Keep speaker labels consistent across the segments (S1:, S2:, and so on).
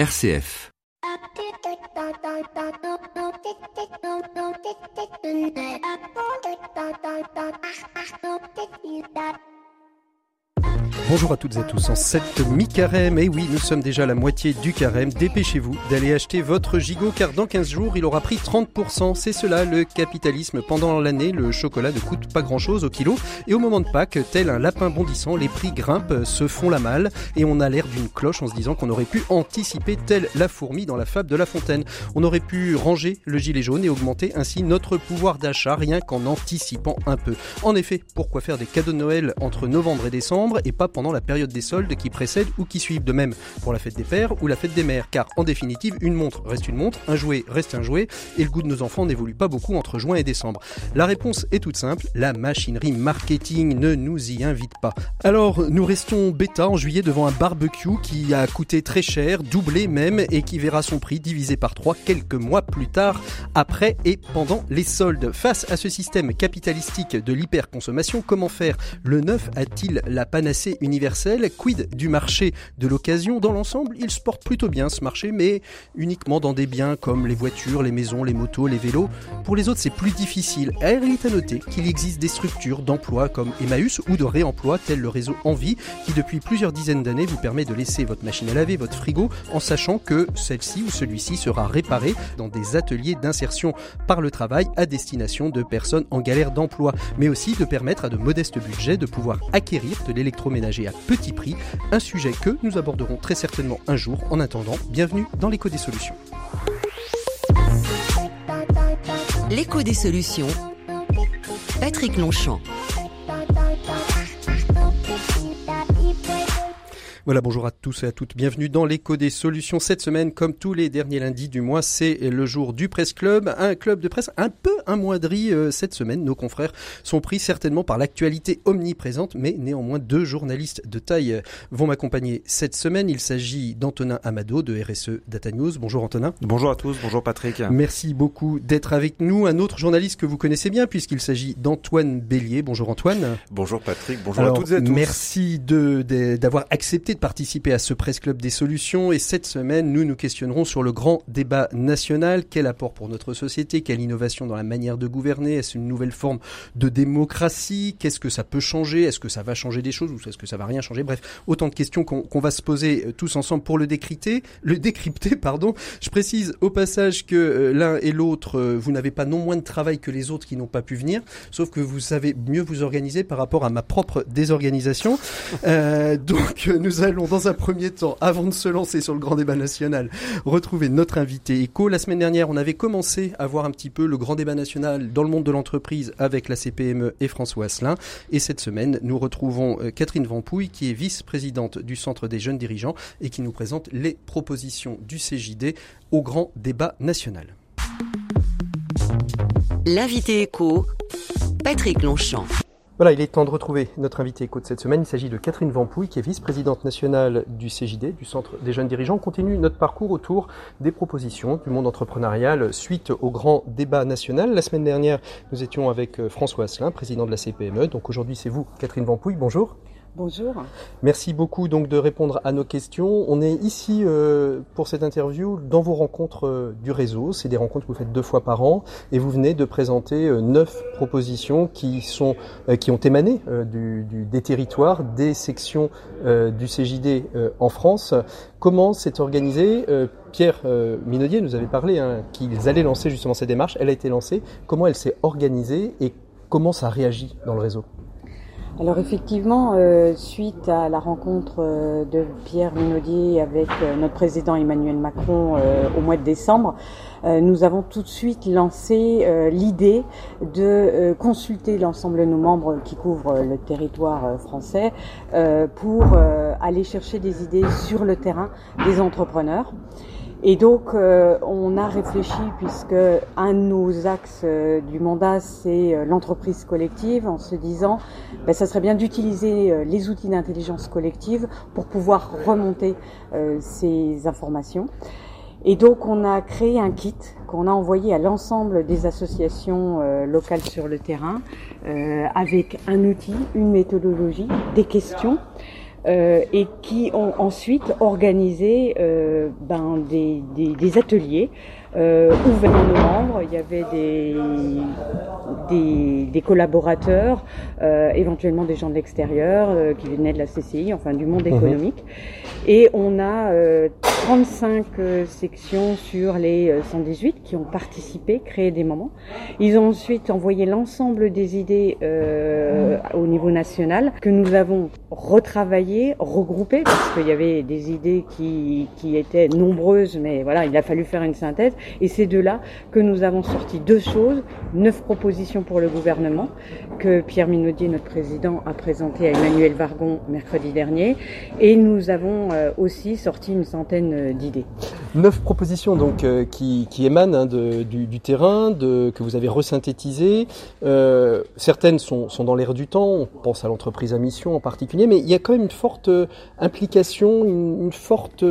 S1: RCF. Bonjour à toutes et à tous en cette mi-carême. Et oui, nous sommes déjà la moitié du carême. Dépêchez-vous d'aller acheter votre gigot car dans 15 jours, il aura pris 30%. C'est cela le capitalisme. Pendant l'année, le chocolat ne coûte pas grand-chose au kilo. Et au moment de Pâques, tel un lapin bondissant, les prix grimpent, se font la malle. Et on a l'air d'une cloche en se disant qu'on aurait pu anticiper tel la fourmi dans la fable de La Fontaine. On aurait pu ranger le gilet jaune et augmenter ainsi notre pouvoir d'achat rien qu'en anticipant un peu. En effet, pourquoi faire des cadeaux de Noël entre novembre et décembre et pas pendant la période des soldes qui précède ou qui suivent. De même pour la fête des pères ou la fête des mères, car en définitive, une montre reste une montre, un jouet reste un jouet, et le goût de nos enfants n'évolue pas beaucoup entre juin et décembre. La réponse est toute simple, la machinerie marketing ne nous y invite pas. Alors, nous restons bêta en juillet devant un barbecue qui a coûté très cher, doublé même, et qui verra son prix divisé par trois quelques mois plus tard, après et pendant les soldes. Face à ce système capitalistique de l'hyperconsommation, comment faire? Le neuf a-t-il la panacée Quid du marché de l'occasion? Dans l'ensemble, il se porte plutôt bien ce marché, mais uniquement dans des biens comme les voitures, les maisons, les motos, les vélos. Pour les autres, c'est plus difficile. il est à noter qu'il existe des structures d'emploi comme Emmaüs ou de réemploi, tel le réseau Envie, qui depuis plusieurs dizaines d'années vous permet de laisser votre machine à laver, votre frigo, en sachant que celle-ci ou celui-ci sera réparé dans des ateliers d'insertion par le travail à destination de personnes en galère d'emploi, mais aussi de permettre à de modestes budgets de pouvoir acquérir de l'électroménager à petit prix, un sujet que nous aborderons très certainement un jour. En attendant, bienvenue dans l'écho des solutions.
S2: L'écho des solutions. Patrick Longchamp.
S1: Voilà, bonjour à tous et à toutes. Bienvenue dans l'écho des solutions. Cette semaine, comme tous les derniers lundis du mois, c'est le jour du Presse Club, un club de presse un peu amoindri euh, cette semaine. Nos confrères sont pris certainement par l'actualité omniprésente, mais néanmoins deux journalistes de taille euh, vont m'accompagner cette semaine. Il s'agit d'Antonin Amado de RSE Data News. Bonjour Antonin.
S3: Bonjour à tous, bonjour Patrick.
S1: Merci beaucoup d'être avec nous. Un autre journaliste que vous connaissez bien puisqu'il s'agit d'Antoine Bélier. Bonjour Antoine.
S3: Bonjour Patrick, bonjour à toutes et à tous.
S1: Merci d'avoir accepté de participer à ce Presse Club des solutions et cette semaine, nous nous questionnerons sur le grand débat national. Quel apport pour notre société? Quelle innovation dans la manière de gouverner? Est-ce une nouvelle forme de démocratie? Qu'est-ce que ça peut changer? Est-ce que ça va changer des choses? Ou est-ce que ça va rien changer? Bref, autant de questions qu'on va se poser euh, tous ensemble pour le décrypter. Le décrypter, pardon. Je précise au passage que euh, l'un et l'autre, euh, vous n'avez pas non moins de travail que les autres qui n'ont pas pu venir, sauf que vous savez mieux vous organiser par rapport à ma propre désorganisation. donc nous allons dans un premier temps, avant de se lancer sur le grand débat national, retrouver notre invité éco. La semaine dernière, on avait commencé à voir un petit peu le grand débat national dans le monde de l'entreprise avec la CPME et François Asselin. Et cette semaine, nous retrouvons euh, Catherine Vampouille, qui est vice-présidente du Centre des jeunes dirigeants et qui nous présente les propositions du CJD au grand débat national.
S2: L'invité éco, Patrick Longchamp.
S1: Voilà, il est temps de retrouver notre invité éco de cette semaine. Il s'agit de Catherine Vampouille, qui est vice-présidente nationale du CJD, du Centre des jeunes dirigeants. On continue notre parcours autour des propositions du monde entrepreneurial suite au grand débat national. La semaine dernière, nous étions avec euh, François Asselin, président de la CPME. Donc aujourd'hui, c'est vous, Catherine Vampouille. Bonjour.
S4: Bonjour.
S1: Merci beaucoup donc de répondre à nos questions. On est ici euh, pour cette interview dans vos rencontres euh, du réseau. C'est des rencontres que vous faites deux fois par an et vous venez de présenter euh, neuf propositions qui ont émané des territoires, des sections du CJD en France. Comment s'est organisé Pierre Minaudier nous avait parlé hein, qu'ils allaient lancer justement cette démarche. Elle a été lancée. Comment elle s'est organisée et comment ça réagit dans le réseau?
S4: Alors effectivement, euh, suite à la rencontre euh, de Pierre Minaudier avec euh, notre président Emmanuel Macron au mois de décembre, nous avons tout de suite lancé l'idée de consulter l'ensemble de nos membres qui couvrent le territoire français pour aller chercher des idées sur le terrain des entrepreneurs. Et donc, euh, on a réfléchi, puisque un de nos axes euh, du mandat, c'est euh, l'entreprise collective, en se disant, ben, ça serait bien d'utiliser les outils d'intelligence collective pour pouvoir remonter ces informations. Et donc, on a créé un kit qu'on a envoyé à l'ensemble des associations locales sur le terrain, avec un outil, une méthodologie, des questions euh, et qui ont ensuite organisé euh, ben, des, des, des ateliers euh, ouverts à nos membres. Il y avait des, des, des collaborateurs, euh, éventuellement des gens de l'extérieur euh, qui venaient de la CCI, enfin du monde mhm. économique. Et on a 35 sections sur les 118 qui ont participé, créé des moments. Ils ont ensuite envoyé l'ensemble des idées au niveau national que nous avons retravaillé, regroupé, parce qu'il y avait des idées qui, qui étaient nombreuses, mais voilà, il a fallu faire une synthèse. Et c'est de là que nous avons sorti deux choses, neuf propositions pour le gouvernement, que Pierre Minaudier, notre président, a présenté à Emmanuel Vargon mercredi dernier. Et nous avons euh, aussi sorti une centaine euh, d'idées.
S1: Neuf propositions donc euh, qui, émanent hein, du, terrain, que vous avez resynthétisées. Euh, certaines sont, dans l'air du temps, on pense à l'entreprise à mission en particulier, mais il y a quand même une forte implication, une, forte...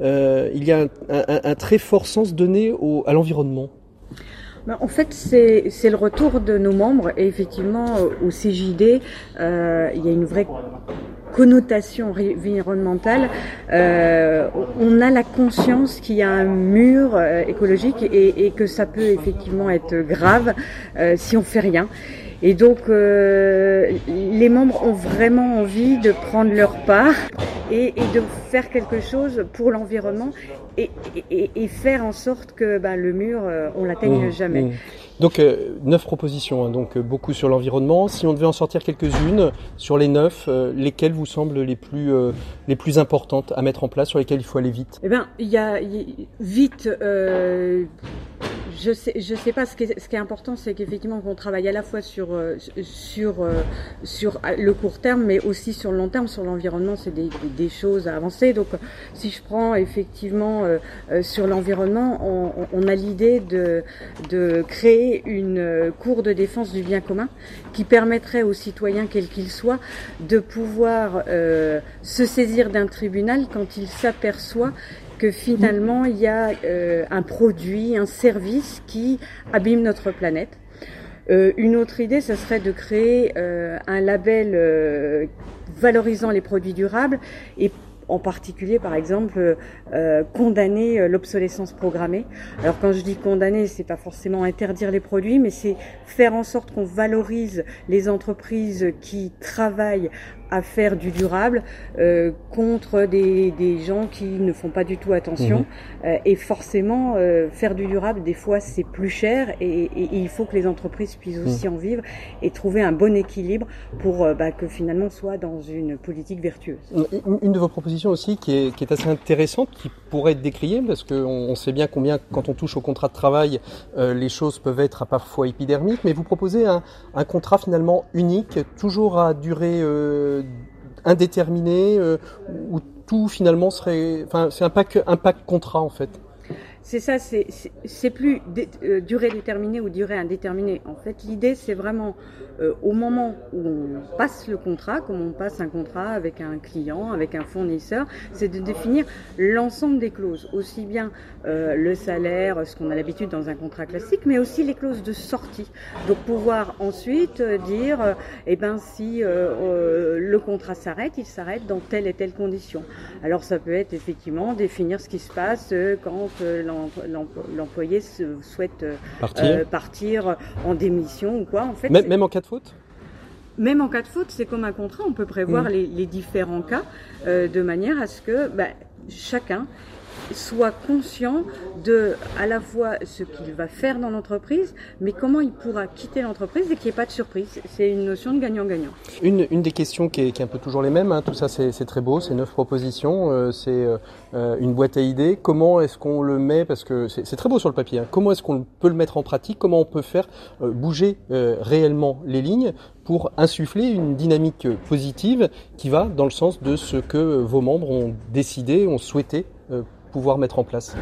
S1: Euh, il y a un, très fort sens donné à l'environnement.
S4: Ben, en fait, c'est le retour de nos membres et effectivement au CJD, euh, il y a une vraie connotation environnementale, euh, on a la conscience qu'il y a un mur euh, écologique et, que ça peut effectivement être grave euh, si on fait rien. Et donc, euh, les membres ont vraiment envie de prendre leur part et, et de faire quelque chose pour l'environnement et, et, et, faire en sorte que bah, le mur, euh, on l'atteigne mmh, jamais. Mmh.
S1: Donc euh, neuf propositions, hein, donc euh, beaucoup sur l'environnement. Si on devait en sortir quelques-unes sur les neuf, euh, lesquelles vous semblent les plus euh, les plus importantes à mettre en place, sur lesquelles il faut aller vite?
S4: Eh bien, il y a, y, vite je sais, je sais pas. Ce qui est, important, c'est qu'effectivement, qu'on travaille à la fois sur euh, euh, sur le court terme, mais aussi sur le long terme. Sur l'environnement, c'est des, choses à avancer. Donc, si je prends effectivement euh, sur l'environnement, on, a l'idée de de créer une cour de défense du bien commun qui permettrait aux citoyens, quels qu'ils soient, de pouvoir se saisir d'un tribunal quand il s'aperçoit que finalement il y a euh, un produit, un service qui abîme notre planète. Euh, une autre idée, ce serait de créer euh, un label valorisant les produits durables et en particulier, par exemple, condamner l'obsolescence programmée. Alors, quand je dis condamner, c'est pas forcément interdire les produits, mais c'est faire en sorte qu'on valorise les entreprises qui travaillent à faire du durable euh, contre des, des, gens qui ne font pas du tout attention. Mmh. Euh, et forcément, euh, faire du durable, des fois, c'est plus cher et, et, et, il faut que les entreprises puissent mmh. aussi mmh. en vivre et trouver un bon équilibre pour euh, bah, que finalement soit dans une politique vertueuse.
S1: Une de vos propositions aussi qui est, qui est assez intéressante, qui pourrait être décriée, parce qu'on on sait bien combien, quand on touche au contrat de travail, euh, les choses peuvent être parfois épidermiques, mais vous proposez un, un contrat finalement unique, toujours à durée euh, indéterminé euh, où tout finalement serait, enfin c'est un pack un pack contrat en fait.
S4: C'est ça, c'est plus dé, euh, durée déterminée ou durée indéterminée. En fait, l'idée, c'est vraiment euh, au moment où on passe le contrat, comme on passe un contrat avec un client, avec un fournisseur, c'est de définir l'ensemble des clauses, aussi bien euh, le salaire, ce qu'on a l'habitude dans un contrat classique, mais aussi les clauses de sortie. Donc pouvoir ensuite euh, dire, euh, eh ben si le contrat s'arrête, il s'arrête dans telle et telle condition. Alors ça peut être effectivement définir ce qui se passe quand l'employé souhaite
S1: partir.
S4: partir en démission ou quoi. En fait,
S1: même, même en cas de faute?
S4: Même en cas de faute, c'est comme un contrat, on peut prévoir mmh. les, les, différents cas euh, de manière à ce que bah, chacun soit conscient de à la fois ce qu'il va faire dans l'entreprise, mais comment il pourra quitter l'entreprise et qu'il n'y ait pas de surprise. C'est une notion de gagnant-gagnant.
S1: Une, des questions qui est, un peu toujours les mêmes, hein, tout ça c'est très beau, c'est neuf propositions, euh, c'est euh, une boîte à idées. Comment est-ce qu'on le met Parce que c'est très beau sur le papier. Hein, comment est-ce qu'on peut le mettre en pratique Comment on peut faire euh, bouger euh, réellement les lignes pour insuffler une dynamique positive qui va dans le sens de ce que vos membres ont décidé, ont souhaité euh, pouvoir mettre en place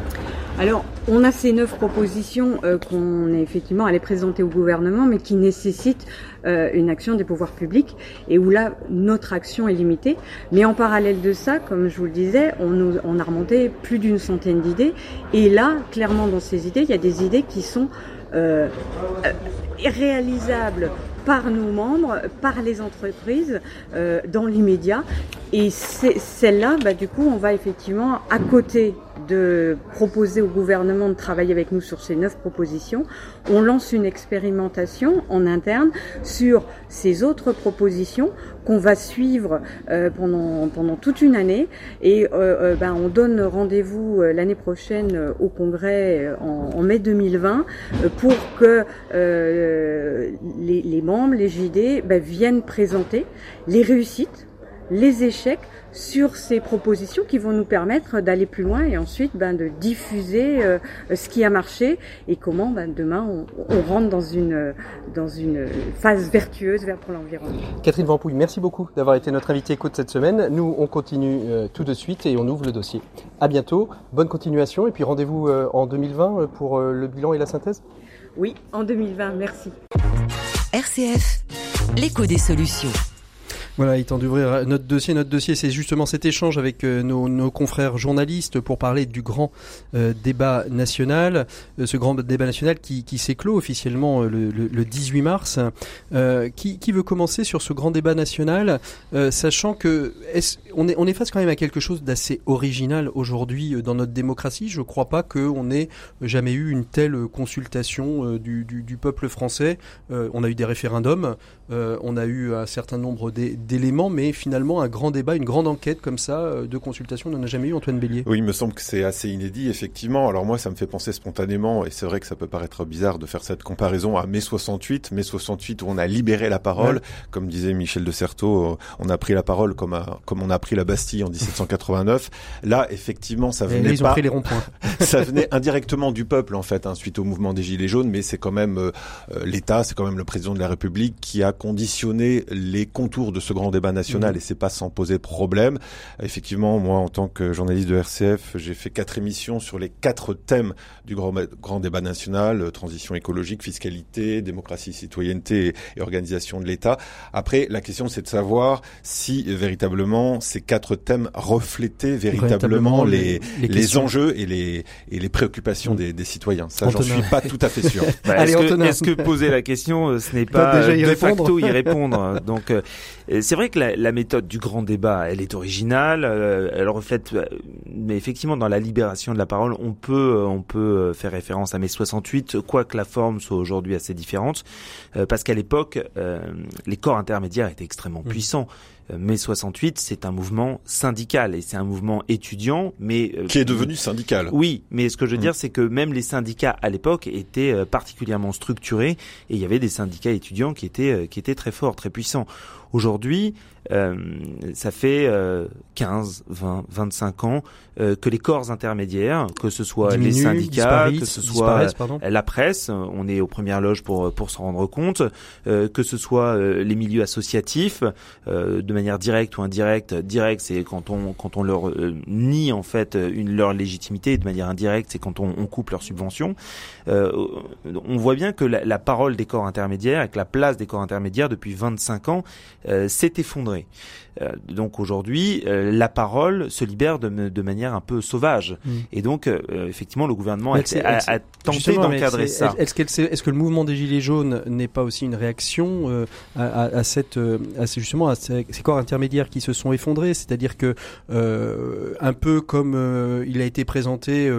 S4: Alors, on a ces neuf propositions euh, qu'on est effectivement allé présenter au gouvernement, mais qui nécessitent euh, une action des pouvoirs publics et où là, notre action est limitée. Mais en parallèle de ça, comme je vous le disais, on, nous, on a remonté plus d'une centaine d'idées. Et là, clairement, dans ces idées, il y a des idées qui sont euh, réalisables par nos membres, par les entreprises euh, dans l'immédiat. Et celle-là, bah, du coup, on va effectivement, à côté de proposer au gouvernement de travailler avec nous sur ces neuf propositions, on lance une expérimentation en interne sur ces autres propositions qu'on va suivre euh, pendant, pendant toute une année. Et euh, ben, on donne rendez-vous l'année prochaine au Congrès en, mai 2020 pour que les, les membres, les JD, ben, viennent présenter les réussites, les échecs sur ces propositions qui vont nous permettre d'aller plus loin et ensuite ben, de diffuser euh, ce qui a marché et comment ben, demain on, on, rentre dans une, dans une phase vertueuse vers pour l'environnement.
S1: Catherine Vampouille, merci beaucoup d'avoir été notre invitée écoute cette semaine. Nous, on continue euh, tout de suite et on ouvre le dossier. À bientôt, bonne continuation et puis rendez-vous euh, en 2020 pour le bilan et la synthèse
S4: Oui, en 2020, merci.
S2: RCF, l'écho des solutions.
S1: Voilà, il temps d'ouvrir notre dossier. Notre dossier, c'est justement cet échange avec euh, nos, confrères journalistes pour parler du grand euh, débat national, euh, ce grand débat national qui, qui s'éclot officiellement le, le, 18 mars. Qui, qui, veut commencer sur ce grand débat national, sachant que est on, est, on est face quand même à quelque chose d'assez original aujourd'hui dans notre démocratie. Je ne crois pas qu'on ait jamais eu une telle consultation du, du, du peuple français. on a eu des référendums, on a eu un certain nombre des d'éléments, mais finalement un grand débat, une grande enquête comme ça euh, de consultation, on n'en a jamais eu, Antoine Bélier.
S3: Oui, il me semble que c'est assez inédit, effectivement. Alors moi, ça me fait penser spontanément, et c'est vrai que ça peut paraître bizarre de faire cette comparaison à mai 68, mai 68 où on a libéré la parole, comme disait Michel de Certeau, euh, on a pris la parole comme, comme on a pris la Bastille en 1789. Là, effectivement, ça venait
S1: pas. les
S3: ça venait indirectement du peuple en fait, hein, suite au mouvement des Gilets jaunes, mais c'est quand même euh, l'État, c'est quand même le président de la République qui a conditionné les contours de ce grand débat national mmh. et c'est pas sans poser problème. Effectivement, moi, en tant que journaliste de RCF, j'ai fait quatre émissions sur les quatre thèmes du grand, grand débat national euh, transition écologique, fiscalité, démocratie, citoyenneté et, organisation de l'État. Après, la question, c'est de savoir si véritablement ces quatre thèmes reflétaient véritablement, les, les, enjeux et les, et les préoccupations mmh. des, des, citoyens. Ça, j'en suis pas tout à fait sûr.
S5: Bah, est-ce, que, est-ce que, poser la question, euh, ce n'est pas de facto y répondre Donc, euh, c'est vrai que la, la, méthode du grand débat, elle est originale, euh, elle reflète, euh, mais effectivement, dans la libération de la parole, on peut, euh, on peut faire référence à mai 68, quoique la forme soit aujourd'hui assez différente, parce qu'à l'époque, les corps intermédiaires étaient extrêmement mmh. puissants. Mai 68, c'est un mouvement syndical et c'est un mouvement étudiant, mais
S3: qui est devenu syndical.
S5: Oui, mais ce que je veux mmh. dire, c'est que même les syndicats à l'époque étaient particulièrement structurés et il y avait des syndicats étudiants qui étaient qui étaient très forts, très puissants. Aujourd'hui, euh, ça fait 15, 20, 25 ans euh, que les corps intermédiaires, que ce soit les syndicats, que ce soit la presse, on est aux premières loges pour pour s'en rendre compte, euh, que ce soit les milieux associatifs, de manière directe ou indirecte. Direct, c'est quand on quand on leur nie en fait une leur légitimité, de manière indirecte, c'est quand on, on, coupe leurs subventions. on voit bien que la, la, parole des corps intermédiaires, avec la place des corps intermédiaires depuis 25 ans, s'est effondrée euh, donc aujourd'hui, euh, la parole se libère de, de manière un peu sauvage. Mm. Et donc, euh, effectivement, le gouvernement a, a, tenté d'encadrer ça.
S1: Est-ce est que le mouvement des Gilets jaunes n'est pas aussi une réaction à, à, cette, à justement à ces, corps intermédiaires qui se sont effondrés? C'est-à-dire que, un peu comme il a été présenté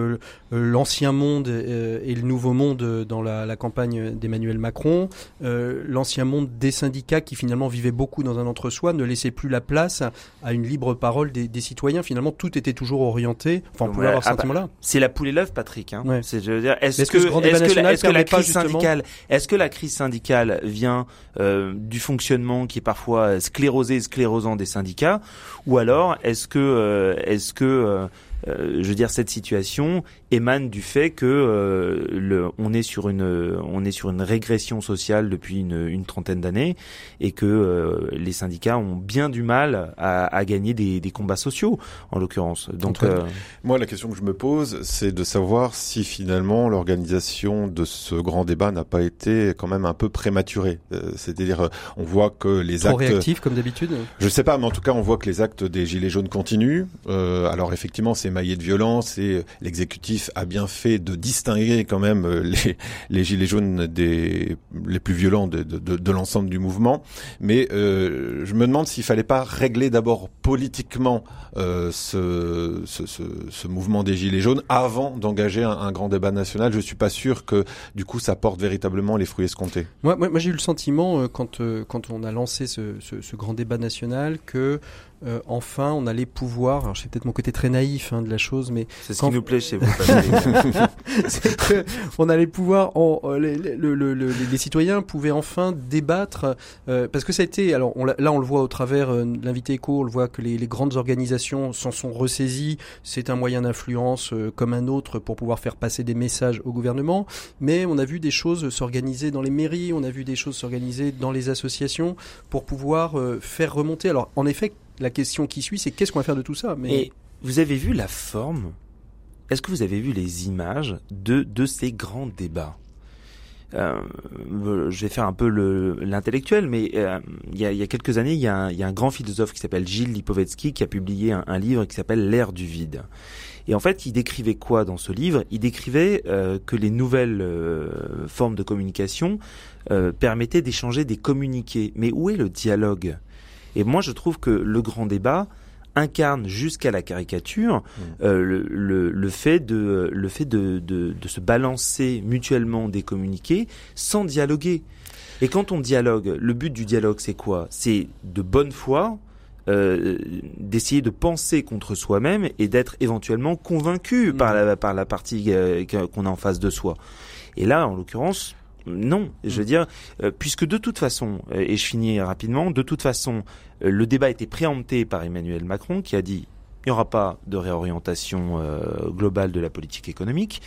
S1: l'ancien monde et le nouveau monde dans la, la campagne d'Emmanuel Macron, l'ancien monde des syndicats qui finalement vivaient beaucoup dans un entre-soi ne laissait plus la place à une libre parole des, citoyens. Finalement, tout était toujours orienté. Enfin, on pouvait avoir ce ah, sentiment-là.
S5: C'est la poule et l'œuf, Patrick. Hein. C'est, je veux dire, est-ce que, la, crise syndicale, est-ce que la crise syndicale vient euh, du fonctionnement qui est parfois sclérosé, sclérosant des syndicats, ou alors est-ce que, euh, est-ce que euh, euh, je veux dire, cette situation émane du fait que euh, le, on est sur une, on est sur une régression sociale depuis une, une trentaine d'années et que euh, les syndicats ont bien du mal à, à gagner des, des, combats sociaux, en l'occurrence. Donc,
S3: moi, la question que je me pose, c'est de savoir si finalement l'organisation de ce grand débat n'a pas été quand même un peu prématurée. C'est-à-dire, on voit que les
S1: Trop
S3: actes
S1: réactifs comme d'habitude?
S3: Je sais pas, mais en tout cas, on voit que les actes des gilets jaunes continuent. alors effectivement, c'est émaillé de violence et l'exécutif a bien fait de distinguer quand même les, les gilets jaunes des les plus violents de, de, l'ensemble du mouvement. Mais je me demande s'il fallait pas régler d'abord politiquement ce, ce, ce, mouvement des gilets jaunes avant d'engager un, grand débat national. Je suis pas sûr que du coup ça porte véritablement les fruits escomptés.
S1: Moi, moi, moi j'ai eu le sentiment quand quand on a lancé ce, ce grand débat national que euh, enfin on allait pouvoir, alors c'est peut-être mon côté très naïf hein, de la chose, mais
S5: c'est ce qui nous plaît chez vous.
S1: c'est que on allait pouvoir, en, euh, les, le, le, les, citoyens pouvaient enfin débattre, euh, parce que ça a été, alors on, là on le voit au travers de l'invité éco, on le voit que les, les grandes organisations s'en sont ressaisies, c'est un moyen d'influence comme un autre pour pouvoir faire passer des messages au gouvernement, mais on a vu des choses s'organiser dans les mairies, on a vu des choses s'organiser dans les associations pour pouvoir faire remonter. Alors en effet, la question qui suit, c'est qu'est-ce qu'on va faire de tout ça
S5: Mais vous avez vu la forme? Est-ce que vous avez vu les images de, de ces grands débats? Euh, je vais faire un peu l'intellectuel, mais euh, il, y a, quelques années, il y a un, grand philosophe qui s'appelle Gilles Lipovetsky qui a publié un, livre qui s'appelle L'ère du vide. Et en fait, il décrivait quoi dans ce livre? Il décrivait euh, que les nouvelles formes de communication permettaient d'échanger des communiqués. Mais où est le dialogue? Et moi, je trouve que le grand débat incarne jusqu'à la caricature mmh. euh, le, le, fait de le fait de, de, de, se balancer mutuellement des communiqués sans dialoguer. Et quand on dialogue, le but du dialogue, c'est quoi? C'est de bonne foi. Euh, d'essayer de penser contre soi-même et d'être éventuellement convaincu mmh. par la par la partie euh, qu'on a en face de soi. Et là, en l'occurrence, non, je veux mm. dire, euh, puisque de toute façon, et je finis rapidement, de toute façon, le débat a été préempté par Emmanuel Macron qui a dit il n'y aura pas de réorientation globale de la politique économique,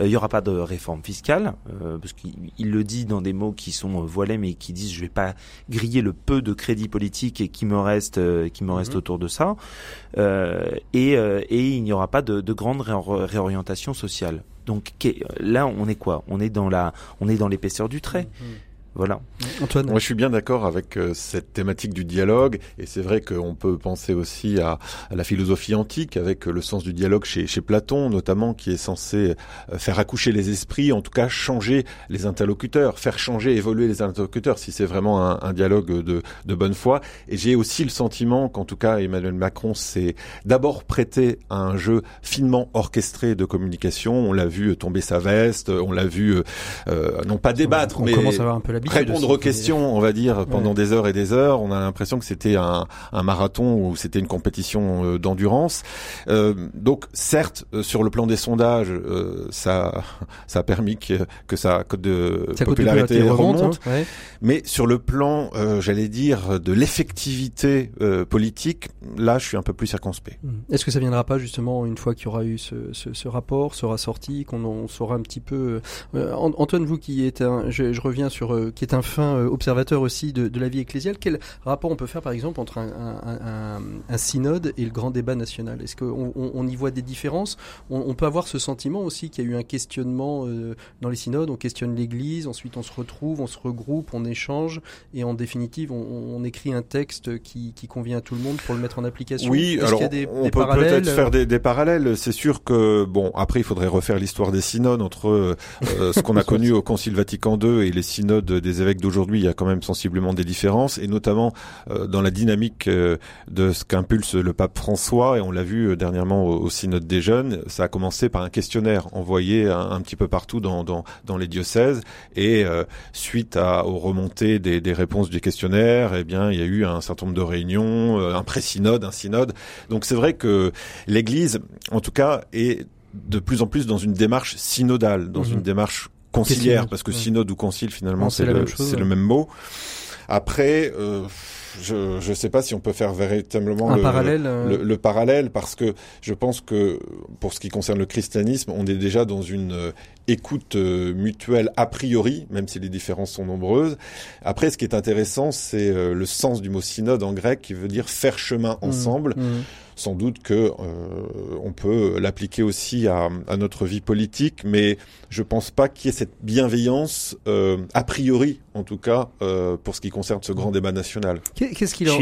S5: il n'y aura pas de réforme fiscale, parce qu'il le dit dans des mots qui sont voilés, mais qui disent je vais pas griller le peu de crédit politique et qui me reste, qui me reste mm-hmm. autour de ça, et, et il n'y aura pas de, de grande réorientation sociale. Donc là, on est quoi? On est dans la, on est dans l'épaisseur du trait. Mmh. Voilà.
S3: Antoine. Moi, je suis bien d'accord avec euh, cette thématique du dialogue, et c'est vrai qu'on peut penser aussi à, la philosophie antique, avec le sens du dialogue chez, chez Platon, notamment, qui est censé euh, faire accoucher les esprits, en tout cas changer les interlocuteurs, faire changer, évoluer les interlocuteurs, si c'est vraiment un, un, dialogue de, de bonne foi. Et j'ai aussi le sentiment qu'en tout cas, Emmanuel Macron s'est d'abord prêté à un jeu finement orchestré de communication. On l'a vu tomber sa veste, on l'a vu euh, non pas débattre,
S1: on
S3: mais
S1: commence à avoir un peu la
S3: répondre aux questions, on va dire, pendant des heures et des heures. On a l'impression que c'était un, un, marathon ou c'était une compétition euh, d'endurance. Euh, donc, certes, euh, sur le plan des sondages, euh, ça, ça a permis que, que sa cote de popularité remonte. Hein, Mais sur le plan, j'allais dire, de l'effectivité politique, là, je suis un peu plus circonspect.
S1: Hmm. Est-ce que ça viendra pas justement une fois qu'il y aura eu ce, ce, ce rapport sera sorti, qu'on saura un petit peu. Antoine, vous qui êtes un, je, je reviens sur qui est un fin euh, observateur aussi de, de, la vie ecclésiale, quel rapport on peut faire par exemple entre un, un, un, un synode et le grand débat national? Est-ce qu'on on, on, y voit des différences? On, on, peut avoir ce sentiment aussi qu'il y a eu un questionnement euh, dans les synodes, on questionne l'Église, ensuite on se retrouve, on se regroupe, on échange et en définitive on, écrit un texte qui, qui, convient à tout le monde pour le mettre en application.
S3: Oui, alors des, on peut peut-être faire des, des parallèles. C'est sûr que bon, après il faudrait refaire l'histoire des synodes entre euh, ce qu'on a connu au Concile Vatican II et les synodes des évêques d'aujourd'hui, il y a quand même sensiblement des différences, et notamment euh, dans la dynamique euh, de ce qu'impulse le pape François, et on l'a vu euh, dernièrement au, synode des jeunes, ça a commencé par un questionnaire envoyé un, petit peu partout dans, dans, dans les diocèses, et suite à, aux remontées des, des réponses du questionnaire, eh bien, il y a eu un certain nombre de réunions, un pré-synode, un synode. Donc c'est vrai que l'Église, en tout cas, est de plus en plus dans une démarche synodale, dans mhm. une démarche conciliaire, parce que synode ou concile finalement c'est le, même mot. Après, euh, je ne sais pas si on peut faire véritablement le,
S1: parallèle,
S3: euh. le, parallèle, parce que je pense que pour ce qui concerne le christianisme, on est déjà dans une euh, écoute euh, mutuelle a priori, même si les différences sont nombreuses. Après, ce qui est intéressant, c'est le sens du mot synode en grec, qui veut dire faire chemin mmh. ensemble. Mmh sans doute que euh, on peut l'appliquer aussi à, notre vie politique, mais je pense pas qu'il y ait cette bienveillance euh, a priori en tout cas, euh, pour ce qui concerne ce grand débat national.
S1: Qu'est-ce qu'il en...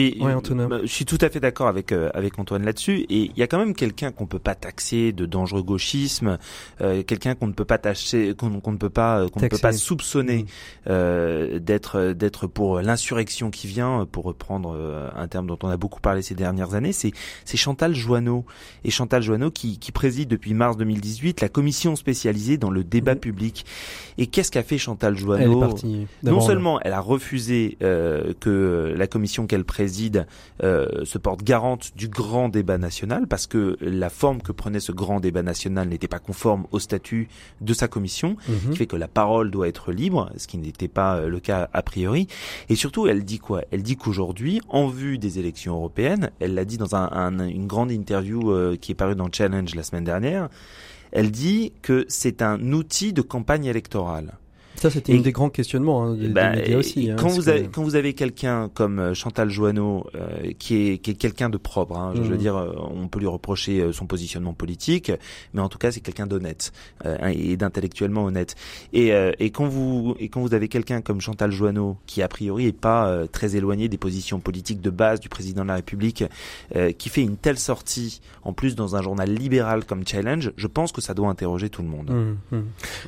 S5: Bah, je suis tout à fait d'accord avec euh, avec Antoine là-dessus. Et il y a quand même quelqu'un qu'on peut pas taxer de dangereux gauchisme, euh, quelqu'un qu'on ne peut pas taxer, qu'on ne peut pas, qu'on ne peut pas soupçonner mm. euh, d'être d'être pour l'insurrection qui vient, pour reprendre un terme dont on a beaucoup parlé ces dernières années. C'est c'est Chantal Joanneau et Chantal Joanneau qui qui préside depuis mars 2018 la commission spécialisée dans le débat mm. public. Et qu'est-ce qu'a fait Chantal Joanneau Non seulement elle a refusé euh, que la commission qu'elle préside euh, se porte garante du grand débat national parce que la forme que prenait ce grand débat national n'était pas conforme au statut de sa commission, mhm. qui fait que la parole doit être libre, ce qui n'était pas euh, le cas a priori. Et surtout, elle dit quoi? Elle dit qu'aujourd'hui, en vue des élections européennes, elle l'a dit dans un, un, une grande interview qui est parue dans Challenge la semaine dernière, elle dit que c'est un outil de campagne électorale.
S1: Ça, c'était un des grands questionnements hein, des, bah, médias aussi.
S5: Hein, quand, vous avez, quand vous avez quelqu'un comme euh, Chantal Joanneau, euh, qui est, qui est quelqu'un de propre, hein, je veux mmh. dire, euh, on peut lui reprocher son positionnement politique, mais en tout cas, c'est quelqu'un d'honnête et d'intellectuellement honnête. Et, et quand vous et quand vous avez quelqu'un comme Chantal Joanneau, qui a priori est pas très éloigné des positions politiques de base du président de la République, qui fait une telle sortie, en plus dans un journal libéral comme Challenge, je pense que ça doit interroger tout le monde.
S1: Mmh, mmh.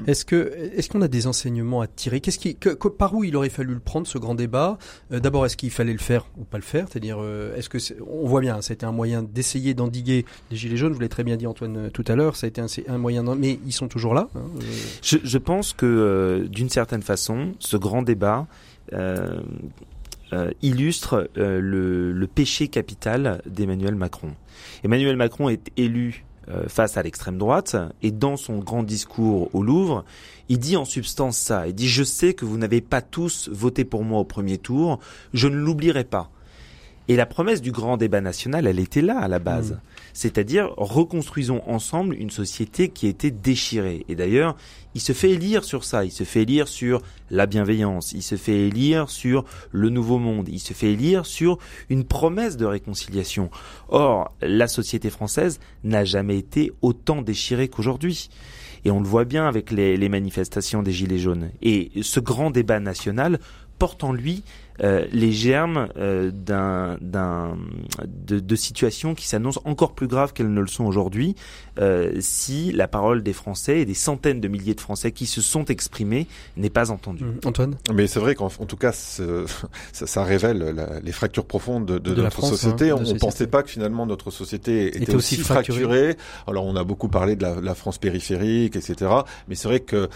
S1: Est-ce que est-ce qu'on a des enseignements à tirer Qu'est-ce qui, par où il aurait fallu le prendre ce grand débat? Euh, D'abord, est-ce qu'il fallait le faire ou pas le faire? C'est-à-dire, euh, est-ce que on voit bien, c'était un moyen d'essayer d'endiguer les gilets jaunes. Vous l'avez très bien dit Antoine euh, tout à l'heure. Ça a été un, moyen, mais ils sont toujours là. Hein,
S5: je, pense que d'une certaine façon, ce grand débat. illustre le, péché capital d'Emmanuel Macron. Emmanuel Macron est élu face à l'extrême droite. Et dans son grand discours au Louvre, il dit en substance ça. Il dit je sais que vous n'avez pas tous voté pour moi au premier tour. Je ne l'oublierai pas. Et la promesse du grand débat national, elle était là à la base. Mmh. C'est-à-dire, reconstruisons ensemble une société qui était déchirée. Et d'ailleurs, il se fait élire sur ça. Il se fait élire sur la bienveillance. Il se fait élire sur le nouveau monde. Il se fait élire sur une promesse de réconciliation. Or, la société française n'a jamais été autant déchirée qu'aujourd'hui. Et on le voit bien avec les, les manifestations des Gilets jaunes. Et ce grand débat national porte en lui euh, les germes euh, d'un, d'un, de, de, situations qui s'annoncent encore plus graves qu'elles ne le sont aujourd'hui euh, si la parole des Français et des centaines de milliers de Français qui se sont exprimés n'est pas entendue. Mmh.
S1: Antoine
S3: Mais c'est vrai qu'en tout cas, ça, ça, révèle la, les fractures profondes de, de, notre société. Hein, on ne pensait pas que finalement notre société était, aussi, fracturée. Alors on a beaucoup parlé de la, la France périphérique, etc. Mais c'est vrai que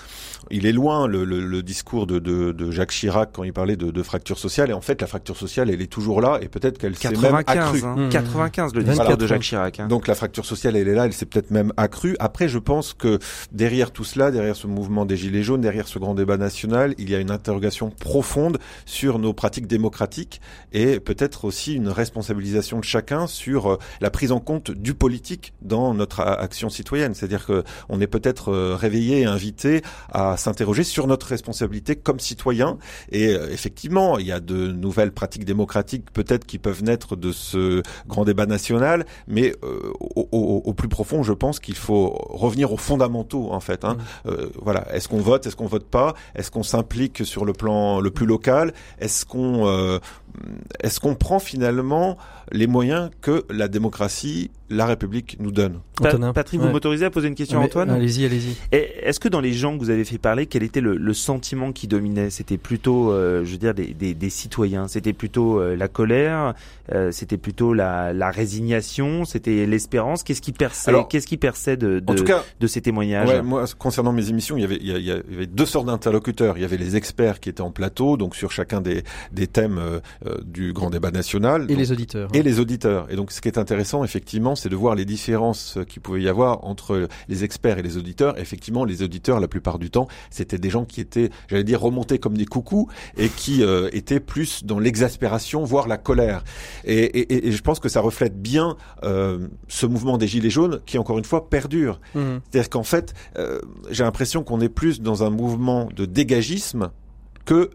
S3: il est loin le, le, le discours de, de, Jacques Chirac quand il parlait de, de fracture sociale et en fait la fracture sociale elle est toujours là et peut-être qu'elle s'est même accrue.
S5: Hein. 95 le discours de Jacques Chirac. Hein.
S3: Donc la fracture sociale elle est là, elle s'est peut-être même accrue. Après je pense que derrière tout cela, derrière ce mouvement des gilets jaunes, derrière ce grand débat national, il y a une interrogation profonde sur nos pratiques démocratiques et peut-être aussi une responsabilisation de chacun sur euh, la prise en compte du politique dans notre action citoyenne. C'est-à-dire que on est peut-être euh, réveillé et invité à s'interroger sur notre responsabilité comme citoyen et euh, effectivement, il y a de nouvelles pratiques démocratiques peut-être qui peuvent naître de ce grand débat national, mais euh, au, plus profond, je pense qu'il faut revenir aux fondamentaux en fait. Hein. Mmh. Euh, voilà, est-ce qu'on vote, est-ce qu'on vote pas, est-ce qu'on s'implique sur le plan le plus local, est-ce qu'on euh, est-ce qu'on prend finalement les moyens que la démocratie, la République nous donne?
S5: Patrick, vous m'autorisez à poser une question à Antoine?
S1: Allez-y, allez-y.
S5: Est-ce que dans les gens que vous avez fait parler, quel était le, sentiment qui dominait? C'était plutôt, euh, je veux dire, des, des, des citoyens? C'était plutôt euh, la colère? Euh, C'était plutôt la, la résignation? C'était l'espérance? Qu'est-ce qui perçait Qu'est-ce qui perçait de, de, de ces témoignages?
S3: ouais, Moi, concernant mes émissions, il y avait, il y avait deux sortes d'interlocuteurs. Il y avait les experts qui étaient en plateau, donc sur chacun des, des thèmes du grand débat national.
S1: Et les auditeurs.
S3: Et les auditeurs. Et donc, ce qui est intéressant, effectivement, c'est de voir les différences qu'il pouvait y avoir entre les experts et les auditeurs. Effectivement, les auditeurs, la plupart du temps, c'était des gens qui étaient, j'allais dire, remontés comme des coucous et qui euh, étaient plus dans l'exaspération, voire la colère. Et, et, et, je pense que ça reflète bien euh, ce mouvement des Gilets jaunes qui, encore une fois, perdure. Mmh. C'est-à-dire qu'en fait, euh, j'ai l'impression qu'on est plus dans un mouvement de dégagisme que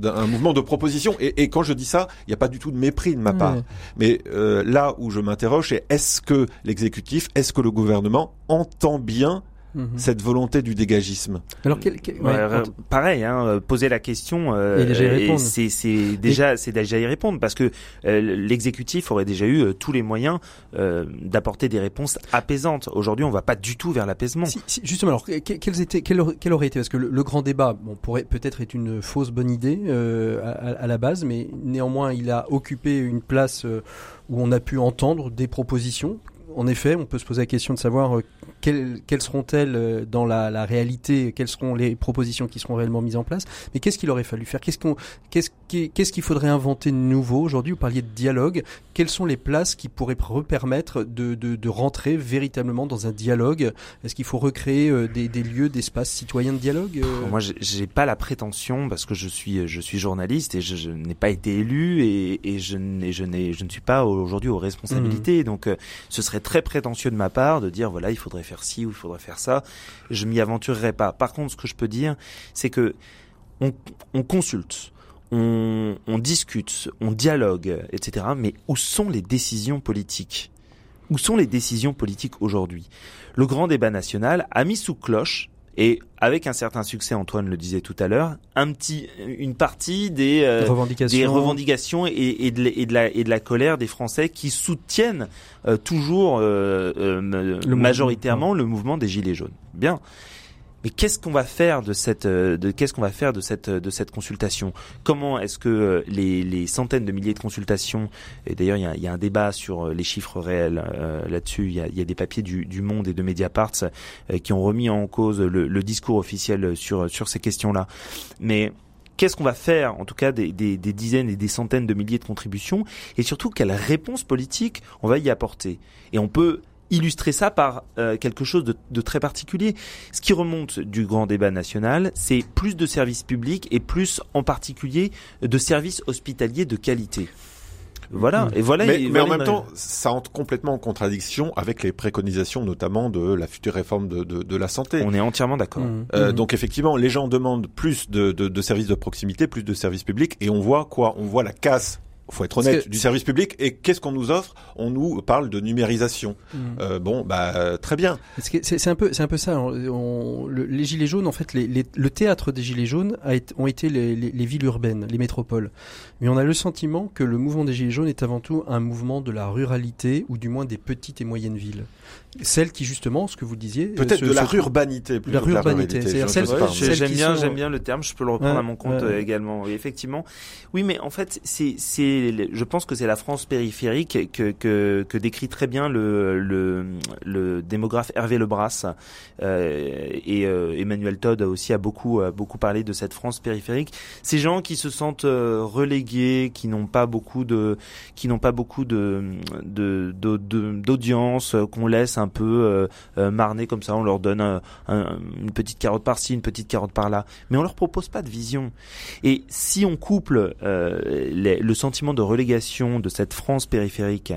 S3: d'un mouvement de proposition. Et, et, quand je dis ça, il n'y a pas du tout de mépris de ma part. Mais euh, là où je m'interroge, c'est est-ce que l'exécutif, est-ce que le gouvernement entend bien mhm. cette volonté du dégagisme.
S5: Alors, pareil, hein, euh, poser la question, euh, c'est déjà, c'est déjà y répondre parce que euh, l'exécutif aurait déjà eu tous les moyens d'apporter des réponses apaisantes. Aujourd'hui, on va pas du tout vers l'apaisement.
S1: justement, alors quels étaient, quel, aurait été parce que le, grand débat, bon, pourrait peut-être être une fausse bonne idée à, à, la base, mais néanmoins, il a occupé une place où on a pu entendre des propositions en effet, on peut se poser la question de savoir euh, quelles, seront-elles euh, dans la, réalité, quelles seront les propositions qui seront réellement mises en place. Mais qu'est-ce qu'il aurait fallu faire? Qu'est-ce qu'on, qu'est-ce qu'est-ce qu'il faudrait inventer de nouveau? Aujourd'hui Vous parliez de dialogue. Quelles sont les places qui pourraient permettre de, de, rentrer véritablement dans un dialogue? Est-ce qu'il faut recréer euh, des, des lieux d'espace citoyen de dialogue
S5: Moi, j'ai pas la prétention parce que je suis je suis journaliste et je, n'ai pas été élu et, et je n'ai je n'ai je ne suis pas aujourd'hui aux responsabilités. Mmh. Donc, ce serait très prétentieux de ma part de dire voilà il faudrait faire ci ou il faudrait faire ça. Je m'y aventurerai pas. Par contre, ce que je peux dire, c'est que on, consulte, on, discute, on dialogue, etc. Mais où sont les décisions politiques? Où sont les décisions politiques aujourd'hui? Le grand débat national a mis sous cloche et avec un certain succès, Antoine le disait tout à l'heure, un petit, une partie des, euh, revendications. des revendications et, de, et, de, la, et de la colère des Français qui soutiennent euh, toujours euh, majoritairement le mouvement des Gilets jaunes. Bien. Mais qu'est-ce qu'on va faire de cette euh, de qu'est-ce qu'on va faire de cette de cette consultation? Comment est-ce que euh, les, les centaines de milliers de consultations et d'ailleurs il y a, y a, un débat sur euh, les chiffres réels là-dessus. Il y a, y a, des papiers du, du Monde et de Mediapart qui ont remis en cause le, le discours officiel sur sur ces questions-là. Mais qu'est-ce qu'on va faire, en tout cas des, des, des, dizaines et des centaines de milliers de contributions, et surtout quelle réponse politique on va y apporter? Et on peut illustrer ça par euh, quelque chose de, de, très particulier. Ce qui remonte du grand débat national, c'est plus de services publics et plus en particulier de services hospitaliers de qualité. Voilà. Et voilà.
S3: Mais, en même temps, ça entre complètement en contradiction avec les préconisations, notamment de la future réforme de, de, de la santé.
S5: On est entièrement d'accord. Mm.
S3: Euh, mm. Donc effectivement, les gens demandent plus de, de, services de proximité, plus de services publics, et on voit quoi? On voit la casse faut être honnête, du service public. Et qu'est-ce qu'on nous offre? On nous parle de numérisation. Mm. Euh, bon, bah très bien.
S1: C'est un peu, c'est un peu ça. On, les gilets jaunes, en fait, les, les, le théâtre des gilets jaunes a été, ont été les, les, villes urbaines, les métropoles. Mais on a le sentiment que le mouvement des gilets jaunes est avant tout un mouvement de la ruralité ou du moins des petites et moyennes villes celle qui justement, ce que vous disiez,
S3: peut-être de la rurbanité,
S1: la rurbanité.
S5: J'aime bien, j'aime bien le terme. Je peux le reprendre à mon compte également. Oui, effectivement. Oui, mais en fait, c'est, c'est, je pense que c'est la France périphérique que, que, que décrit très bien le, le, le démographe Hervé Lebras euh, et euh, Emmanuel Todd aussi a beaucoup, a beaucoup parlé de cette France périphérique. Ces gens qui se sentent euh, relégués, qui n'ont pas beaucoup de, qui n'ont pas beaucoup de, de, d'audience, qu'on laisse un peu euh, euh, marner comme ça, on leur donne une petite carotte par-ci, une petite carotte par-là, mais on leur propose pas de vision. Et si on couple euh, le sentiment de relégation de cette France périphérique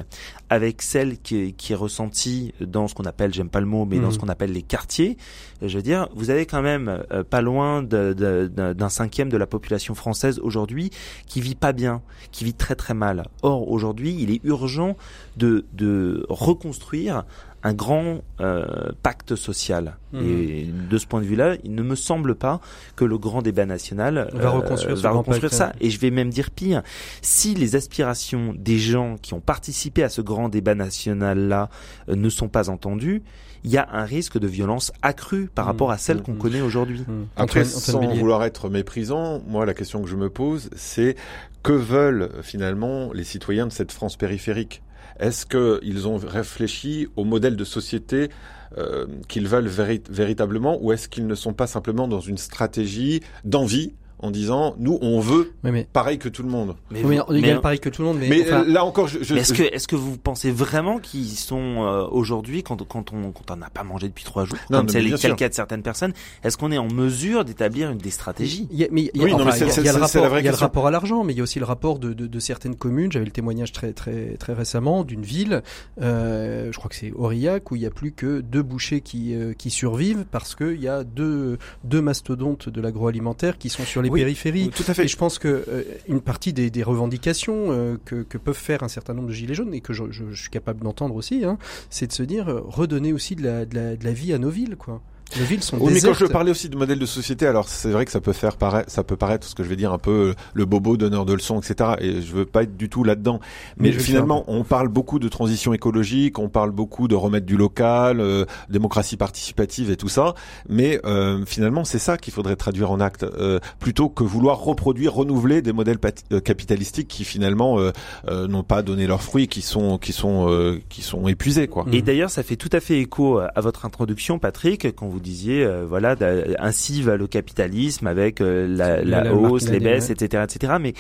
S5: avec celle qui, qui est ressentie dans ce qu'on appelle, j'aime pas le mot, mais dans mmh. ce qu'on appelle les quartiers, je veux dire, vous avez quand même pas loin d'un cinquième de la population française aujourd'hui qui vit pas bien, qui vit très très mal. Or aujourd'hui, il est urgent de, de reconstruire un grand euh, pacte social. Mhm. Et de ce point de vue-là, il ne me semble pas que le grand débat national
S1: va reconstruire,
S5: va reconstruire ça. Et je vais même dire pire, si les aspirations des gens qui ont participé à ce grand débat national-là euh, ne sont pas entendues, il y a un risque de violence accrue par mhm. rapport à celle qu'on mhm. connaît aujourd'hui.
S3: Après, sans vouloir être méprisant, moi la question que je me pose, c'est que veulent finalement les citoyens de cette France périphérique? Est-ce qu'ils ont réfléchi au modèle de société euh, qu'ils veulent véritablement ou est-ce qu'ils ne sont pas simplement dans une stratégie d'envie en disant nous on veut pareil que tout le monde.
S1: Mais, oui, pareil que tout le monde.
S3: Mais, là encore, je,
S5: est-ce que est-ce que vous pensez vraiment qu'ils sont euh, aujourd'hui quand quand on quand on n'a pas mangé depuis trois jours, comme c'est le cas de certaines personnes, est-ce qu'on est en mesure d'établir une des stratégies
S1: Il y a, mais il y a, le rapport, à l'argent, mais il y a aussi le rapport de, de, de certaines communes. J'avais le témoignage très très très récemment d'une ville, euh, je crois que c'est Aurillac, où il y a plus que deux bouchers qui euh, qui survivent parce qu'il y a deux deux mastodontes de l'agroalimentaire qui sont sur les périphéries.
S3: Tout à fait.
S1: Et je pense que euh, une partie des, des revendications euh, que, que, peuvent faire un certain nombre de gilets jaunes et que je, je, je suis capable d'entendre aussi, hein, c'est de se dire euh, redonner aussi de la, de la, de la vie à nos villes, quoi. Les villes sont
S3: Oui, mais quand je parlais aussi de modèle de société, alors c'est vrai que ça peut faire paraître, ça peut paraître ce que je vais dire un peu le bobo donneur de leçons, etc. Et je veux pas être du tout là-dedans.
S1: Mais
S3: finalement, on parle beaucoup de transition écologique, on parle beaucoup de remettre du local, euh, démocratie participative et tout ça. Mais euh, finalement, c'est ça qu'il faudrait traduire en acte, euh, plutôt que vouloir reproduire, renouveler des modèles euh, capitalistiques qui finalement euh, euh, n'ont pas donné leurs fruits, qui sont qui sont euh, qui sont épuisés, quoi.
S5: Et d'ailleurs, ça fait tout à fait écho à votre introduction, Patrick, quand vous disiez, euh, voilà, ainsi va le capitalisme avec euh, la, la
S1: La
S5: hausse, les baisses, etc., etc. Mais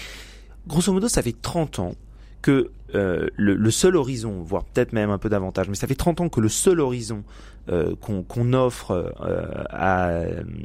S5: grosso modo, ça fait 30 ans que euh, le, le seul horizon, voire peut-être même un peu davantage, mais ça fait 30 ans que le seul horizon euh, qu'on offre euh, à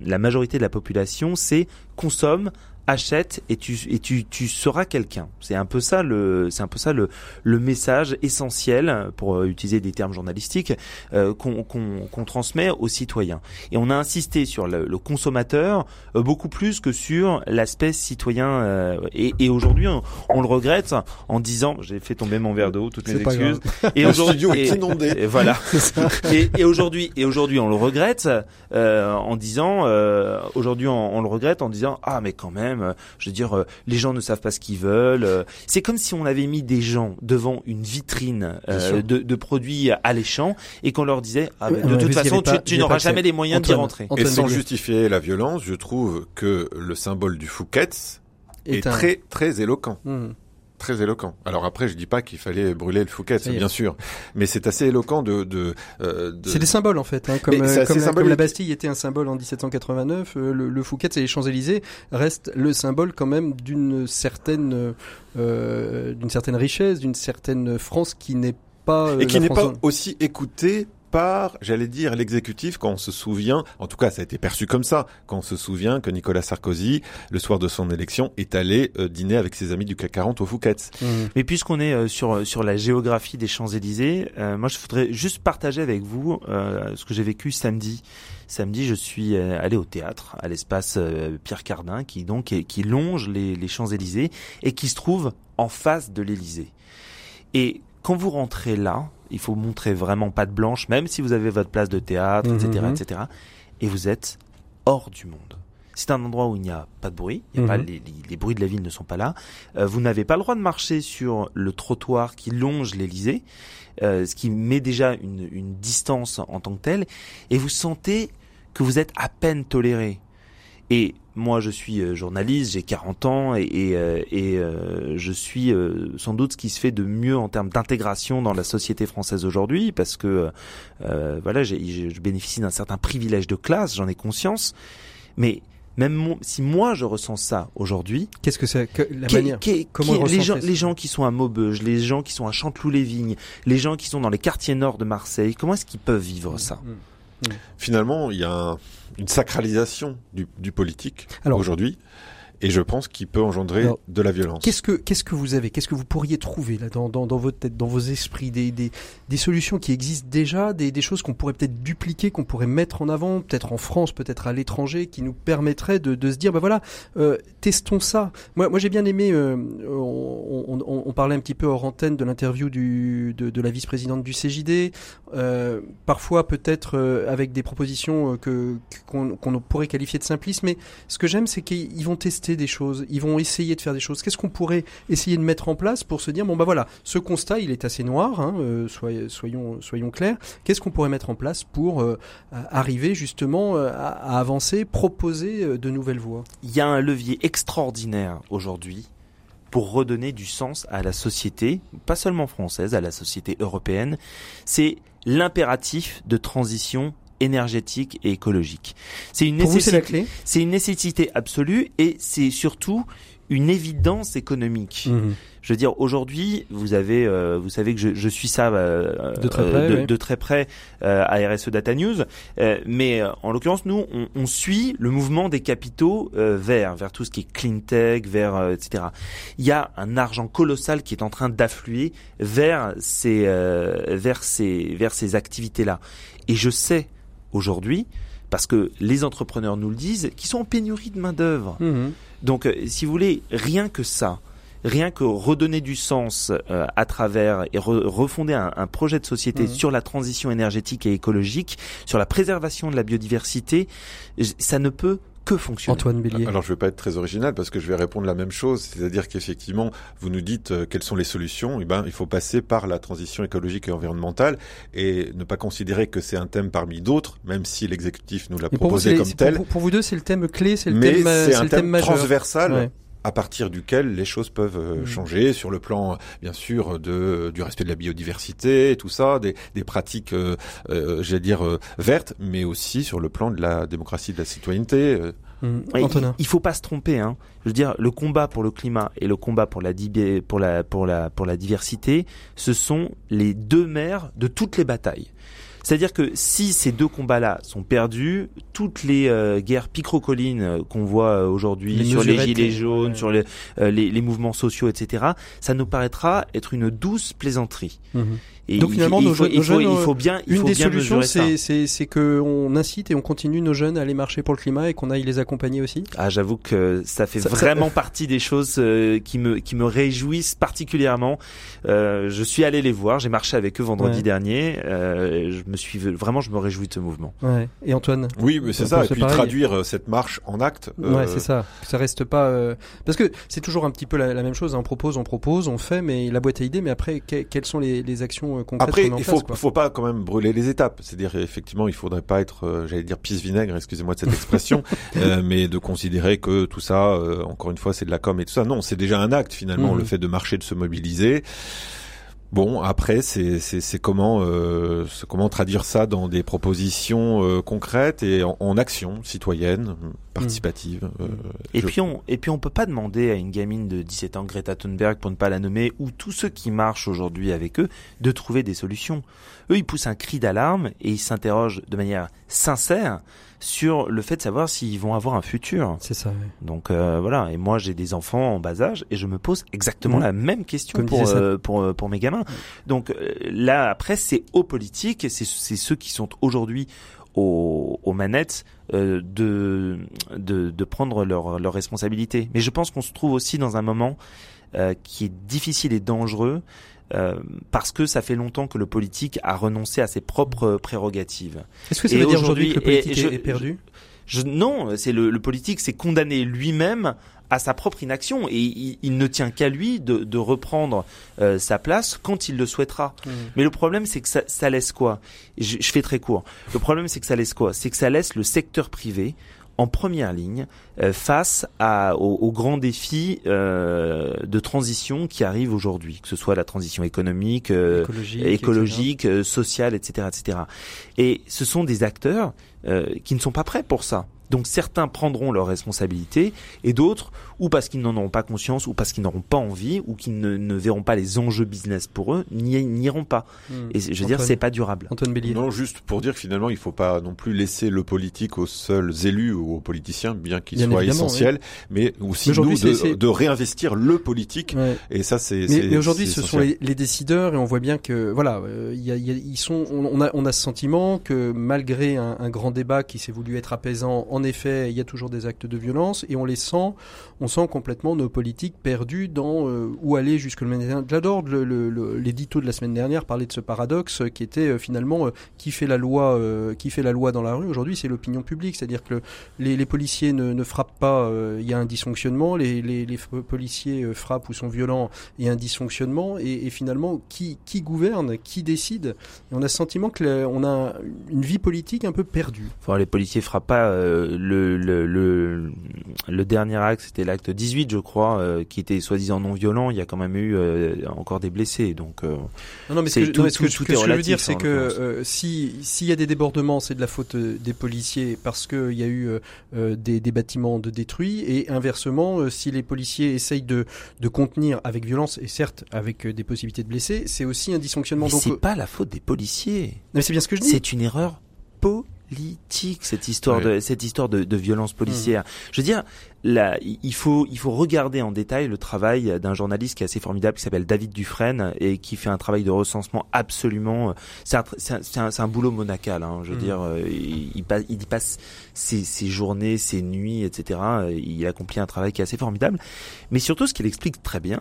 S5: la majorité de la population, c'est consomme, achète et tu et tu tu seras quelqu'un. C'est un peu ça le c'est un peu ça le le message essentiel pour euh, utiliser des termes journalistiques euh, qu'on qu'on qu'on transmet aux citoyens. Et on a insisté sur le, le consommateur euh, beaucoup plus que sur l'aspect citoyen. euh, et et aujourd'hui on, on le regrette en disant j'ai fait tomber mon verre d'eau toutes mes excuses. Et aujourd'hui et- voilà. Et, et aujourd'hui, et aujourd'hui, on le regrette euh, en disant, euh, aujourd'hui, on, on le regrette en disant, ah mais quand même, euh, je veux dire, euh, les gens ne savent pas ce qu'ils veulent. euh. C'est comme si on avait mis des gens devant une vitrine euh, de, de produits alléchants et qu'on leur disait, ah
S1: Ouais,
S5: de
S1: ouais,
S5: toute façon,
S1: pas-
S5: tu, n'auras jamais les moyens d'y rentrer.
S1: Antoine
S3: Et sans
S1: Bélier.
S3: justifier la violence, je trouve que le symbole du Fouquet's est,
S1: un-
S3: très très éloquent.
S1: Mmh.
S3: Très éloquent. Alors après, je dis pas qu'il fallait brûler le Fouquet, bien sûr, mais c'est assez éloquent de. de, euh, de-
S1: C'est des symboles en fait, hein, comme, euh, comme, la, comme
S3: symbolique.
S1: la Bastille était un symbole en 1789, euh, le, le Fouquet et les Champs-Élysées reste le symbole quand même d'une certaine, euh, d'une certaine richesse, d'une certaine France qui n'est pas euh,
S3: et qui n'est pas aussi écouté par, j'allais dire, l'exécutif quand on se souvient, en tout cas ça a été perçu comme ça, quand on se souvient que Nicolas Sarkozy, le soir de son élection, est allé euh, dîner avec ses amis du CAC 40 au Fouquet's.
S1: Mmh.
S5: Mais puisqu'on est euh, sur sur la géographie des Champs-Élysées, euh, moi je voudrais juste partager avec vous euh, ce que j'ai vécu samedi. Samedi, je suis euh, allé au théâtre, à l'espace euh, Pierre Cardin, qui donc est- qui longe les, les Champs-Élysées et qui se trouve en face de l'Élysée. Et quand vous rentrez là, il faut montrer vraiment patte blanche, même si vous avez votre place de théâtre, etc.,
S1: Mhm.
S5: etc. Et vous êtes hors du monde. C'est un endroit où il n'y a pas de bruit, il y a
S1: Mhm.
S5: pas, les, les- les bruits de la ville ne sont pas là. Euh, vous n'avez pas le droit de marcher sur le trottoir qui longe l'Elysée, euh, ce qui met déjà une, une distance en tant que telle, et vous sentez que vous êtes à peine toléré. Et moi, je suis euh, journaliste, j'ai 40 ans, et, et, euh, et, euh, je suis euh, sans doute ce qui se fait de mieux en termes d'intégration dans la société française aujourd'hui, parce que euh, voilà, j'ai- j'ai- je bénéficie d'un certain privilège de classe, j'en ai conscience, mais même mon- si moi je ressens ça aujourd'hui,
S1: Qu'est-ce que c'est que la
S5: Qu'est-
S1: manière comment
S5: les, gens, les gens qui sont à Maubeuge, les gens qui sont à Chanteloup-les-Vignes, les gens qui sont dans les quartiers nord de Marseille, comment est-ce qu'ils peuvent vivre ça?
S1: Mmh.
S3: Finalement, il y a un- une sacralisation du, du politique aujourd'hui, et je pense qu'il peut engendrer
S1: Alors,
S3: de la violence.
S1: Qu'est-ce que qu'est-ce que vous avez Qu'est-ce que vous pourriez trouver là dans, dans, dans votre tête, dans vos esprits, des, des, des solutions qui existent déjà, des, des choses qu'on pourrait peut-être dupliquer, qu'on pourrait mettre en avant, peut-être en France, peut-être à l'étranger, qui nous permettraient de, de se dire, bah voilà, euh, testons ça. Moi, moi j'ai bien aimé. euh, on, on, on- on parlait un petit peu hors antenne de l'interview du de, de la vice-présidente du CJD. euh, parfois peut-être avec des propositions que qu'on qu'on pourrait qualifier de simplistes, mais ce que j'aime, c'est qu'ils vont tester des choses, ils vont essayer de faire des choses. Qu'est-ce qu'on pourrait essayer de mettre en place pour se dire bon bah voilà, ce constat il est assez noir, hein, euh, soy- soyons clairs. Qu'est-ce qu'on pourrait mettre en place pour euh, arriver justement euh, à, à avancer, proposer de nouvelles voies?
S5: Il y a un levier extraordinaire aujourd'hui pour redonner du sens à la société, pas seulement française, à la société européenne. C'est l'impératif de transition énergétique et écologique. C'est une nécessité. C'est une nécessité absolue et c'est surtout une évidence économique.
S1: Mhm.
S5: Je veux dire, aujourd'hui, vous avez, euh, vous savez que je, je suis ça euh,
S1: De très
S5: euh,
S1: près,
S5: de,
S1: ouais.
S5: de très près euh, à RSE Data News, Euh, mais euh, en l'occurrence, nous, on, on suit le mouvement des capitaux euh, vers vers tout ce qui est clean tech, vers euh, etc. Il y a un argent colossal qui est en train d'affluer vers ces euh, vers ces vers ces activités-là. Et je sais aujourd'hui, parce que les entrepreneurs nous le disent, qu'ils sont en pénurie de main d'œuvre.
S1: Mhm.
S5: Donc, euh, si vous voulez, rien que ça, rien que redonner du sens euh, à travers et refonder un, un, projet de société mmh. sur la transition énergétique et écologique, sur la préservation de la biodiversité, ça ne peut que fonctionne.
S1: Antoine Bélier.
S3: Alors je vais pas être très original parce que je vais répondre la même chose, c'est-à-dire qu'effectivement, vous nous dites euh, quelles sont les solutions, et eh ben il faut passer par la transition écologique et environnementale et ne pas considérer que c'est un thème parmi d'autres, même si l'exécutif nous l'a proposé comme tel.
S1: Pour, vous deux, c'est le thème clé, c'est le thème,
S3: c'est un
S1: le
S3: thème,
S1: majeur.
S3: transversal à partir duquel les choses peuvent euh, mmh. changer sur le plan bien sûr de du respect de la biodiversité et tout ça des, des pratiques euh, euh j'allais dire euh, vertes mais aussi sur le plan de la démocratie de la citoyenneté
S5: mmh. Il, il, faut pas se tromper hein. je veux dire le combat pour le climat et le combat pour la pour la pour la pour la diversité ce sont les deux mers de toutes les batailles c'est-à-dire que si ces deux combats-là sont perdus, toutes les euh, guerres picrocolines euh, qu'on voit euh, aujourd'hui sur les gilets jaunes, sur les, les, mouvements sociaux, etc., ça nous paraîtra être une douce plaisanterie.
S1: Mhm. Et Donc finalement,
S5: il, faut, il, faut, il faut bien,
S1: une
S5: faut
S1: des
S5: bien
S1: solutions, c'est c'est que on incite et on continue nos jeunes à aller marcher pour le climat et qu'on aille les accompagner aussi.
S5: Ah, j'avoue que ça fait vraiment partie des choses euh, qui me qui me réjouissent particulièrement. Euh, je suis allé les voir, j'ai marché avec eux vendredi dernier. Euh, je me suis vraiment, je me réjouis de ce mouvement.
S1: Ouais. Et Antoine?
S3: Oui, mais c'est ça. Et puis traduire euh, cette marche en acte.
S1: Ouais, c'est ça. Ça reste pas parce que c'est toujours un petit peu la, la même chose. Hein. On propose, on propose, on fait, mais la boîte à idées. Mais après, quelles sont les, les actions euh,
S3: Après, il faut, faut pas quand même brûler les étapes. C'est-à-dire, effectivement, il faudrait pas être, euh, j'allais dire pisse vinaigre, excusez-moi de cette expression, euh, mais de considérer que tout ça, encore une fois, c'est de la com et tout ça. Non, c'est déjà un acte finalement, mmh. le fait de marcher, de se mobiliser. Bon, après, c'est comment, euh, comment traduire ça dans des propositions euh, concrètes et en, en actions citoyennes, participatives.
S5: Euh, et puis on et puis on peut pas demander à une gamine de 17 ans, Greta Thunberg, pour ne pas la nommer, ou tous ceux qui marchent aujourd'hui avec eux, de trouver des solutions. Eux, ils poussent un cri d'alarme et ils s'interrogent de manière sincère sur le fait de savoir s'ils vont avoir un futur.
S1: C'est ça. Oui.
S5: Donc euh, voilà. Et moi, j'ai des enfants en bas âge et je me pose exactement mmh. la même question pour, euh, pour euh, pour mes gamins. Donc euh, là, après, c'est aux politiques, c'est c'est ceux qui sont aujourd'hui aux, aux, manettes euh, de, de, de prendre leurs leur responsabilités. Mais je pense qu'on se trouve aussi dans un moment euh, qui est difficile et dangereux euh, parce que ça fait longtemps que le politique a renoncé à ses propres prérogatives.
S1: Est-ce que ça veut dire aujourd'hui que le politique est, perdu?
S5: je, Non, c'est le, le, politique s'est condamné lui-même à sa propre inaction et il, il ne tient qu'à lui de, de reprendre euh, sa place quand il le souhaitera. Mmh. Mais le problème c'est que ça, ça, laisse quoi? Je, je, fais très court. Le problème c'est que ça laisse quoi? C'est que ça laisse le secteur privé en première ligne euh, face à, aux, aux, grands défis euh, de transition qui arrivent aujourd'hui, que ce soit la transition économique, euh, écologique, écologique etc. sociale, etc., etc. Et ce sont des acteurs qui ne sont pas prêts pour ça. Donc certains prendront leurs responsabilités et d'autres, ou parce qu'ils n'en auront pas conscience, ou parce qu'ils n'auront pas envie, ou qu'ils ne, ne, verront pas les enjeux business pour eux, n'iront pas. Mmh. Et je veux Antoine, dire, c'est pas durable.
S1: Antoine Bélier.
S3: Non, juste pour dire que finalement, il faut pas non plus laisser le politique aux seuls élus ou aux politiciens, bien qu'il soit essentiel, oui. mais aussi mais nous de, de, réinvestir le politique. Ouais. Et ça, c'est.
S1: Mais, mais aujourd'hui, ce sont les, les, décideurs, et on voit bien que voilà, euh, y a, y a, ils sont. On, a, on a ce sentiment que malgré un, un grand débat qui s'est voulu être apaisant en effet, il y a toujours des actes de violence et on les sent, on sent complètement nos politiques perdues dans euh, où aller jusque le matin. J'adore l'édito de la semaine dernière parler de ce paradoxe qui était euh, finalement euh, qui fait la loi, qui fait la loi dans la rue. Aujourd'hui, c'est l'opinion publique, c'est-à-dire que les, policiers ne, ne frappent pas, il y a un dysfonctionnement. Les, policiers frappent ou sont violents, il y a un dysfonctionnement. Et, finalement, qui, gouverne, qui décide? Et On a ce sentiment que on a une vie politique un peu perdue.
S5: Les policiers frappent pas euh, le, le, le, le, dernier acte, c'était l'acte 18, je crois, euh, qui était soi-disant non violent. Il y a quand même eu euh, encore des blessés. Donc,
S1: euh, non, non, mais ce que, tout, non, ce que, tout, tout ce que je veux dire, c'est que euh, si s'il y a des débordements, c'est de la faute des policiers parce qu'il y a eu des, des, bâtiments de détruits. Et inversement, si les policiers essayent de, de contenir avec violence et certes avec des possibilités de blessés, c'est aussi un dysfonctionnement.
S5: Mais c'est pas la faute des policiers.
S1: Mais c'est bien ce que je dis.
S5: C'est une erreur politique cette histoire de cette histoire de, de violence policière. Mmh. Je veux dire, là, il faut il faut regarder en détail le travail d'un journaliste qui est assez formidable, qui s'appelle David Dufresne et qui fait un travail de recensement absolument. Euh, c'est un, un, un, boulot monacal. Hein, je veux mmh. dire, euh, il, il, passe, il passe ses, ses, journées, ses nuits, etc. Il accomplit un travail qui est assez formidable. Mais surtout, ce qu'il explique très bien,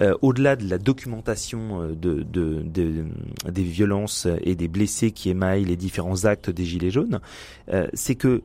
S5: euh, au-delà de la documentation euh, de, de, de, des violences et des blessés qui émaillent les différents actes des Gilets jaunes, euh, c'est que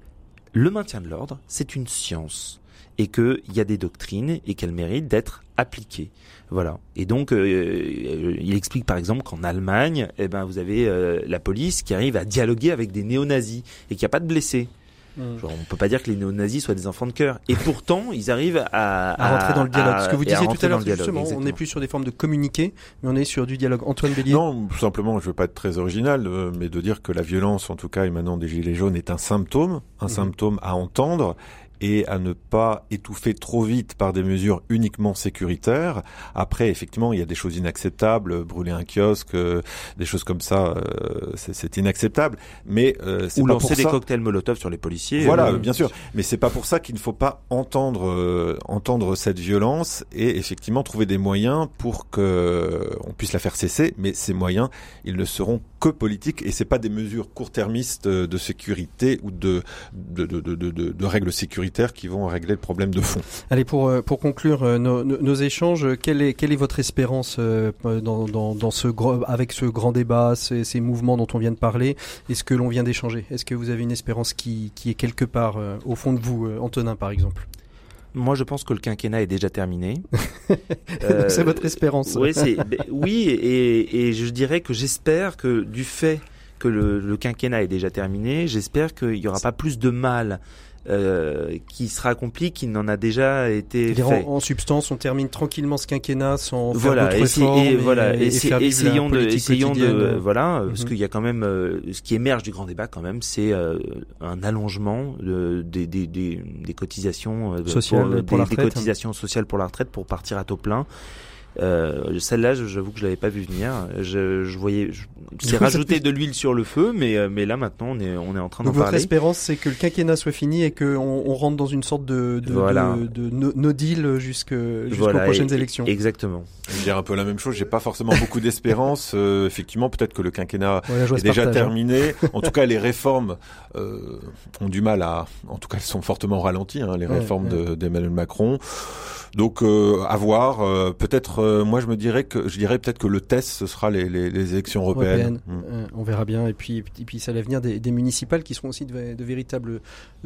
S5: le maintien de l'ordre, c'est une science et qu'il y a des doctrines et qu'elles méritent d'être appliquées. Voilà. Et donc, euh, il explique par exemple qu'en Allemagne, eh ben, vous avez la police qui arrive à dialoguer avec des néo-nazis et qu'il n'y a pas de blessés. Mm. Genre, on peut pas dire que les néo-nazis soient des enfants de cœur. Et pourtant, ils arrivent à,
S1: à, rentrer dans le dialogue. Ce que vous disiez tout à l'heure, justement, on n'est plus sur des formes de communiquer, mais on est sur du dialogue. Antoine Bélier
S3: Non, tout simplement, je veux pas être très original, euh, mais de dire que la violence, en tout cas émanant des Gilets jaunes, est un symptôme, un mm-hmm. symptôme à entendre et à ne pas étouffer trop vite par des mesures uniquement sécuritaires. Après, effectivement, il y a des choses inacceptables, brûler un kiosque, euh, des choses comme ça, euh, c'est inacceptable. Mais
S5: euh, ou lancer des cocktails Molotov sur les policiers.
S3: Voilà, bien sûr. Mais c'est pas pour ça qu'il ne faut pas entendre entendre cette violence et effectivement trouver des moyens pour que on puisse la faire cesser. Mais ces moyens, ils ne seront que politiques et c'est pas des mesures court-termistes de sécurité ou de de, de, de, de, règles sécuritaires qui vont régler le problème de fond.
S1: Allez, pour, euh, pour conclure euh, nos, nos, échanges, quelle est, quelle est votre espérance euh, dans, dans, dans ce avec ce grand débat, ces, ces, mouvements dont on vient de parler? Et ce que l'on vient d'échanger? Est-ce que vous avez une espérance qui, qui est quelque part au fond de vous, Antonin par exemple?
S5: Moi, je pense que le quinquennat est déjà terminé.
S1: c'est votre espérance.
S5: Oui, ben, oui et, et, je dirais que j'espère que du fait que le, le quinquennat est déjà terminé, j'espère qu'il n'y aura pas plus de mal euh, qui sera accompli qui n'en a déjà été fait.
S1: En, substance, on termine tranquillement ce quinquennat sans voilà, faire d'autres
S5: et, voilà, et, essayons de, essayons de, voilà, parce mhm. qu'il y a quand même, euh, ce qui émerge du grand débat quand même, c'est euh, un allongement de, des, des, des, des cotisations
S1: sociales pour, la
S5: retraite. des cotisations sociales pour la retraite pour partir à taux plein. Euh, Celle-là, j'avoue que je l'avais pas vu venir. Je, je voyais, c'est rajouter de l'huile sur le feu, mais euh, mais là maintenant on est on est en train d'en parler.
S1: Votre espérance, c'est que le quinquennat soit fini et qu'on on rentre dans une sorte de de, de, de no, deal jusque jusqu'aux prochaines élections.
S5: Exactement.
S3: Je vais dire un peu la même chose. J'ai pas forcément beaucoup d'espérance. Euh, effectivement, peut-être que le quinquennat est déjà hein. terminé. En tout cas, les réformes euh, ont du mal à. En tout cas, elles sont fortement ralenties. Hein, les réformes d'Emmanuel Macron. Donc euh, à voir. Euh, peut-être, euh, moi je me dirais que je dirais peut-être que le test ce sera les, les, les élections européennes.
S1: Mm. Euh, on verra bien. Et puis et puis c'est l'avenir des, des, municipales qui seront aussi de, de véritables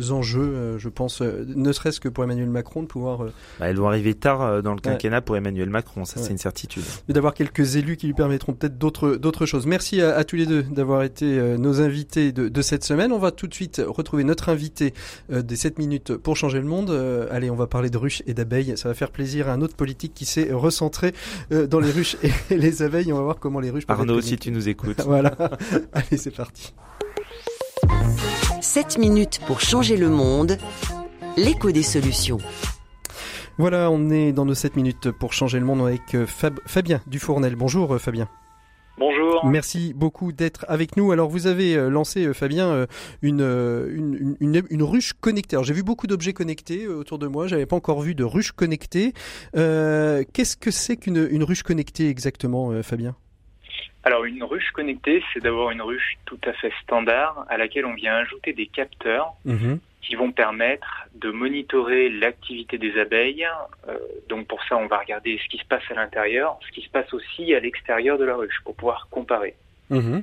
S1: enjeux, je pense, ne serait-ce que pour Emmanuel Macron de pouvoir.
S5: Bah, elles vont arriver tard dans le quinquennat pour Emmanuel Macron, ça c'est une certitude.
S1: Et d'avoir quelques élus qui lui permettront peut-être d'autres d'autres choses. Merci à, à, tous les deux d'avoir été nos invités de, de, cette semaine. On va tout de suite retrouver notre invité des 7 minutes pour changer le monde. allez, on va parler de ruches et d'abeilles. Ça va faire plaisir à un autre politique qui s'est recentré euh, dans les ruches et les abeilles. On va voir comment les ruches
S5: peuvent Arnaud, si tu nous écoutes.
S1: voilà. Allez, c'est parti.
S2: 7 minutes pour changer le monde. L'écho des solutions.
S1: Voilà, on est dans nos 7 minutes pour changer le monde avec euh, Fabien Dufournel. Bonjour euh, Fabien.
S6: Bonjour.
S1: Merci beaucoup d'être avec nous. Alors vous avez euh, lancé, euh, Fabien, euh, une, une, une, une ruche connectée. j'ai vu beaucoup d'objets connectés autour de moi, j'avais pas encore vu de ruche connectée. Euh, Qu'est-ce que c'est qu'une une ruche connectée exactement, Fabien?
S6: Alors une ruche connectée, c'est d'avoir une ruche tout à fait standard à laquelle on vient ajouter des capteurs mmh qui vont permettre de monitorer l'activité des abeilles. Euh, donc pour ça, on va regarder ce qui se passe à l'intérieur, ce qui se passe aussi à l'extérieur de la ruche pour pouvoir comparer. Mmh.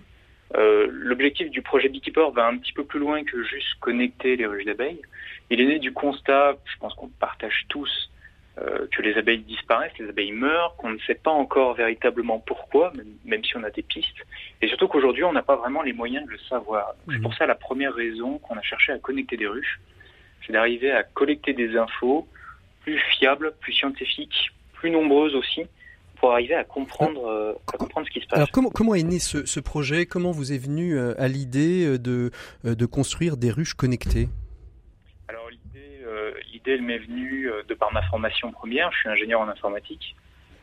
S6: Euh, L'objectif du projet Beekeeper va un petit peu plus loin que juste connecter les ruches d'abeilles. Il est né du constat, je pense qu'on partage tous, euh, que les abeilles disparaissent, les abeilles meurent, qu'on ne sait pas encore véritablement pourquoi, même, même si on a des pistes, et surtout qu'aujourd'hui on n'a pas vraiment les moyens de le savoir. C'est pour mhm. ça la première raison qu'on a cherché à connecter des ruches, c'est d'arriver à collecter des infos plus fiables, plus scientifiques, plus nombreuses aussi, pour arriver à comprendre, euh, à comprendre ce qui se passe.
S1: Alors comment, comment est né ce, ce projet? Comment vous est venu euh, à l'idée de, de construire des ruches connectées?
S6: L'idée m'est venue euh, de par ma formation première. Je suis ingénieur en informatique.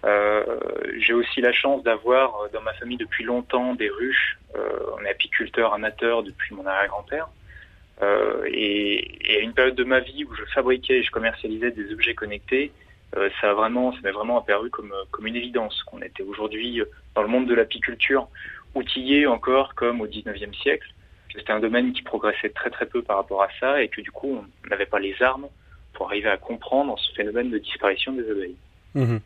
S6: Euh, j'ai aussi la chance d'avoir euh, dans ma famille depuis longtemps des ruches. On est apiculteur amateur depuis mon arrière-grand-père. et, à une période de ma vie où je fabriquais et je commercialisais des objets connectés, ça m'est vraiment apparu comme, comme une évidence qu'on était aujourd'hui dans le monde de l'apiculture outillé encore comme au 19e siècle. C'était un domaine qui progressait très très peu par rapport à ça et que du coup on n'avait pas les armes pour arriver à comprendre ce phénomène de disparition des abeilles.
S1: Mhm.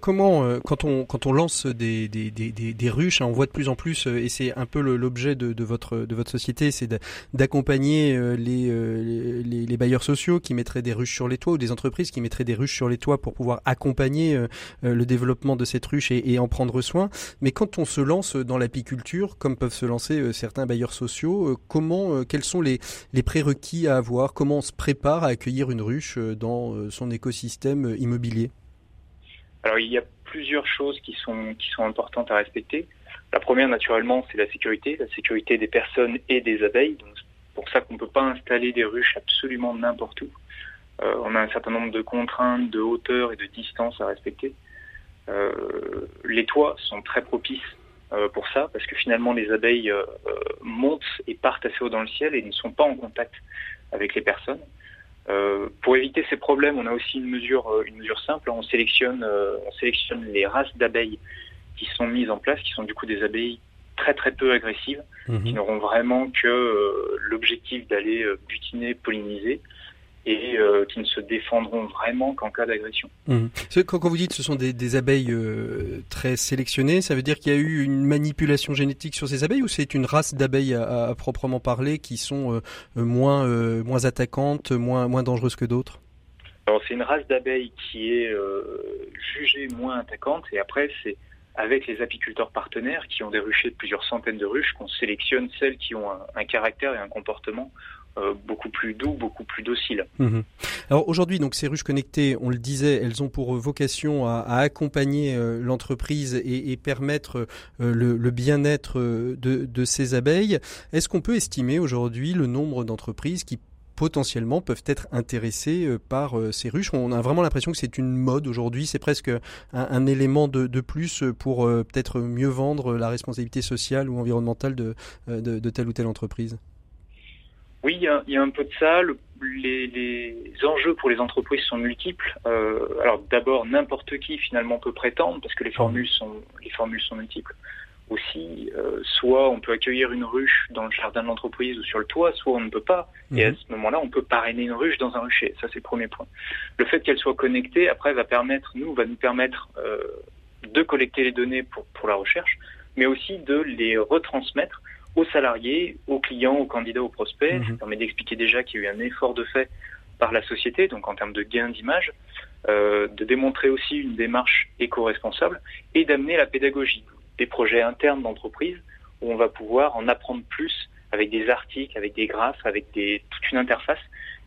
S1: Comment, euh, quand on quand on lance des ruches, hein, on voit de plus en plus, euh, et c'est un peu l'objet de, votre de votre société, c'est d'accompagner euh, les, bailleurs sociaux qui mettraient des ruches sur les toits ou des entreprises qui mettraient des ruches sur les toits pour pouvoir accompagner le développement de cette ruche et, et, en prendre soin. Mais quand on se lance dans l'apiculture, comme peuvent se lancer certains bailleurs sociaux, comment, quels sont les les prérequis à avoir? Comment on se prépare à accueillir une ruche dans son écosystème immobilier?
S6: Alors il y a plusieurs choses qui sont importantes à respecter. La première, naturellement, c'est la sécurité, la sécurité des personnes et des abeilles. C'est pour ça qu'on ne peut pas installer des ruches absolument n'importe où. Euh, on a un certain nombre de contraintes de hauteur et de distance à respecter. Euh, les toits sont très propices euh, pour ça, parce que finalement les abeilles montent et partent assez haut dans le ciel et ne sont pas en contact avec les personnes. Euh, pour éviter ces problèmes, on a aussi une mesure, euh, une mesure simple. On sélectionne, euh, on sélectionne les races d'abeilles qui sont mises en place, qui sont du coup des abeilles très très peu agressives, mhm. qui n'auront vraiment que l'objectif d'aller butiner, polliniser et euh, qui ne se défendront vraiment qu'en cas d'agression.
S1: Mmh. Quand, vous dites que ce sont des, abeilles euh, très sélectionnées, ça veut dire qu'il y a eu une manipulation génétique sur ces abeilles ou c'est une race d'abeilles à, proprement parler qui sont euh, moins, moins attaquantes, moins, moins dangereuses que d'autres?
S6: Alors c'est une race d'abeilles qui est jugée moins attaquante et après c'est avec les apiculteurs partenaires qui ont des ruchers de plusieurs centaines de ruches qu'on sélectionne celles qui ont un caractère et un comportement euh, beaucoup plus doux, beaucoup plus docile.
S1: Mhm. Alors aujourd'hui, donc ces ruches connectées, on le disait, elles ont pour vocation à, accompagner euh, l'entreprise et, et, permettre euh, le, bien-être de, ces abeilles. Est-ce qu'on peut estimer aujourd'hui le nombre d'entreprises qui potentiellement peuvent être intéressées par ces ruches? On a vraiment l'impression que c'est une mode aujourd'hui, c'est presque un, élément de, plus pour peut-être mieux vendre la responsabilité sociale ou environnementale de telle ou telle entreprise.
S6: Oui, il y, a, un peu de ça. les, enjeux pour les entreprises sont multiples. Euh, alors d'abord, n'importe qui finalement peut prétendre parce que les formules sont les formules sont multiples. Aussi, euh, soit on peut accueillir une ruche dans le jardin de l'entreprise ou sur le toit, soit on ne peut pas. Et à mhm. ce moment-là, on peut parrainer une ruche dans un rucher. Ça, c'est le premier point. Le fait qu'elle soit connectée, après, va permettre, nous, va nous permettre euh, de collecter les données pour, pour la recherche, mais aussi de les retransmettre aux salariés, aux clients, aux candidats, aux prospects. Mhm. Ça permet d'expliquer déjà qu'il y a eu un effort de fait par la société, donc en termes de gain d'image, euh, de démontrer aussi une démarche éco-responsable et d'amener la pédagogie, des projets internes d'entreprise où on va pouvoir en apprendre plus avec des articles, avec des graphes, avec des, toute une interface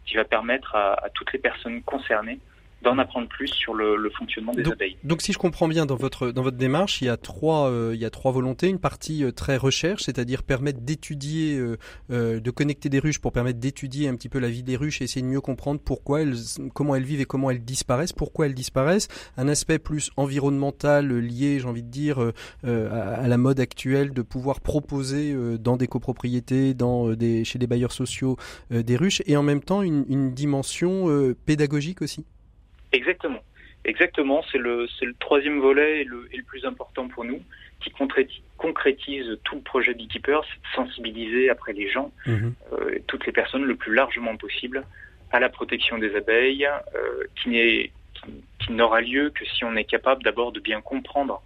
S6: qui va permettre à toutes les personnes concernées d'en apprendre plus sur le, le fonctionnement des abeilles.
S1: Donc si je comprends bien dans votre dans votre démarche, il y a trois euh, il y a trois volontés, une partie euh, très recherche, c'est-à-dire permettre d'étudier euh, euh, de connecter des ruches pour permettre d'étudier un petit peu la vie des ruches et essayer de mieux comprendre pourquoi elles comment elles vivent et comment elles disparaissent, pourquoi elles disparaissent, un aspect plus environnemental lié, j'ai envie de dire à, à, la mode actuelle de pouvoir proposer dans des copropriétés, dans des chez des bailleurs sociaux des ruches et en même temps une, une dimension pédagogique aussi.
S6: Exactement. Exactement, c'est le, le troisième volet et le, et le plus important pour nous, qui concrétise tout le projet Beekeeper, c'est de sensibiliser après les gens, mhm. euh, toutes les personnes le plus largement possible à la protection des abeilles, euh, qui, n'aura lieu que si on est capable d'abord de bien comprendre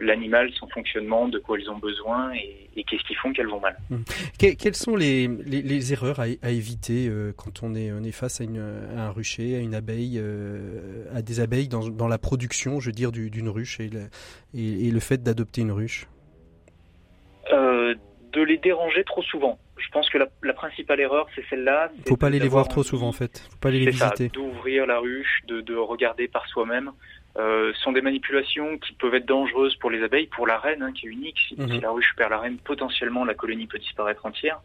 S6: l'animal, son fonctionnement, de quoi elles ont besoin et, qu'est-ce qui font qu'elles vont mal.
S1: Mmh. quelles sont les, les, erreurs à, éviter euh, quand on est, on est face à, une, à, un rucher, à une abeille, euh, à des abeilles dans, dans, la production, je veux dire, d'une ruche et le, et, le fait d'adopter une ruche?
S6: De les déranger trop souvent. Je pense que la, la principale erreur, c'est celle-là.
S1: Faut pas aller les voir trop souvent, en fait. Faut pas aller les visiter.
S6: D'ouvrir la ruche, de, de regarder par soi-même. Euh, sont des manipulations qui peuvent être dangereuses pour les abeilles, pour la reine hein, qui est unique. Si, mhm. la ruche perd la reine, potentiellement la colonie peut disparaître entière.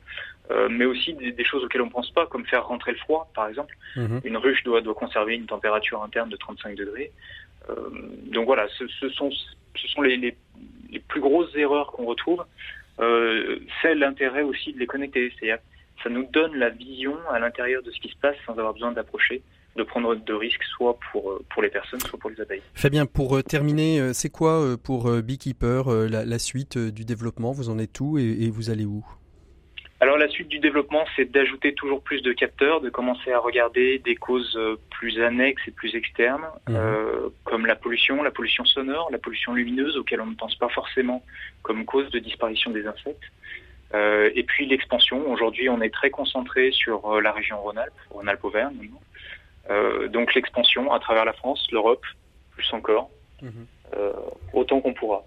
S6: Euh, mais aussi des, choses auxquelles on ne pense pas, comme faire rentrer le froid, par exemple. Mhm. Une ruche doit, doit conserver une température interne de 35 degrés. Euh, donc voilà, ce, ce, sont, ce sont les, les, les plus grosses erreurs qu'on retrouve. Euh, c'est l'intérêt aussi de les connecter. C'est-à-dire ça nous donne la vision à l'intérieur de ce qui se passe sans avoir besoin d'approcher de prendre de risques, soit pour, euh, pour les personnes, soit pour les abeilles.
S1: Fabien, pour euh, terminer, euh, c'est quoi pour Beekeeper la, la suite du développement? Vous en êtes où et, vous allez où?
S6: Alors la suite du développement, c'est d'ajouter toujours plus de capteurs, de commencer à regarder des causes plus annexes et plus externes, mmh. comme la pollution, la pollution sonore, la pollution lumineuse, auxquelles on ne pense pas forcément comme cause de disparition des insectes. et puis l'expansion. Aujourd'hui, on est très concentré sur la région Rhône-Alpes, Rhône-Alpes-Auvergne. Euh, donc l'expansion à travers la France, l'Europe, plus encore, mhm. euh, autant qu'on pourra.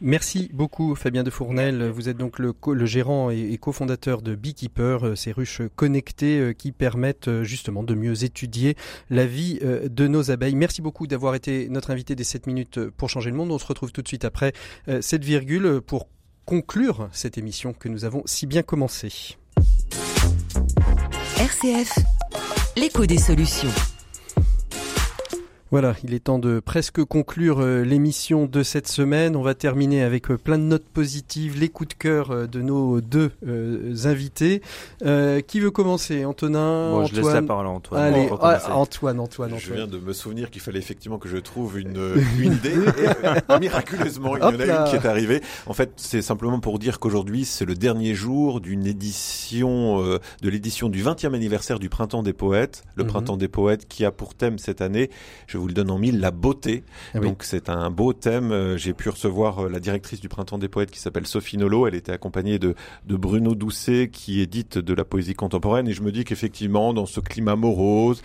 S1: Merci beaucoup Fabien de Fournel. Vous êtes donc le, le gérant et, cofondateur de Beekeeper, euh, ces ruches connectées qui permettent justement de mieux étudier la vie de nos abeilles. Merci beaucoup d'avoir été notre invité des 7 minutes pour changer le monde. On se retrouve tout de suite après cette virgule pour conclure cette émission que nous avons si bien commencée.
S2: RCF l'écho des solutions.
S1: Voilà, il est temps de presque conclure euh, l'émission de cette semaine. On va terminer avec euh, plein de notes positives, les coups de cœur euh, de nos deux invités. qui veut commencer? Antonin
S5: Antoine Je laisse la parole à Antoine.
S1: Allez, ah, Antoine, Antoine,
S3: Je viens de me souvenir qu'il fallait effectivement que je trouve une, une idée. et, miraculeusement, il y en a une qui est arrivée. En fait, c'est simplement pour dire qu'aujourd'hui, c'est le dernier jour d'une édition, de l'édition du 20e anniversaire du Printemps des Poètes. Le mhm. Printemps des Poètes qui a pour thème cette année, je vous le donne en mille, la beauté. Ah Donc c'est un beau thème. Euh, j'ai pu recevoir euh, la directrice du Printemps des Poètes qui s'appelle Sophie Nolo. Elle était accompagnée de, de Bruno Doucet qui édite de la poésie contemporaine. Et je me dis qu'effectivement, dans ce climat morose,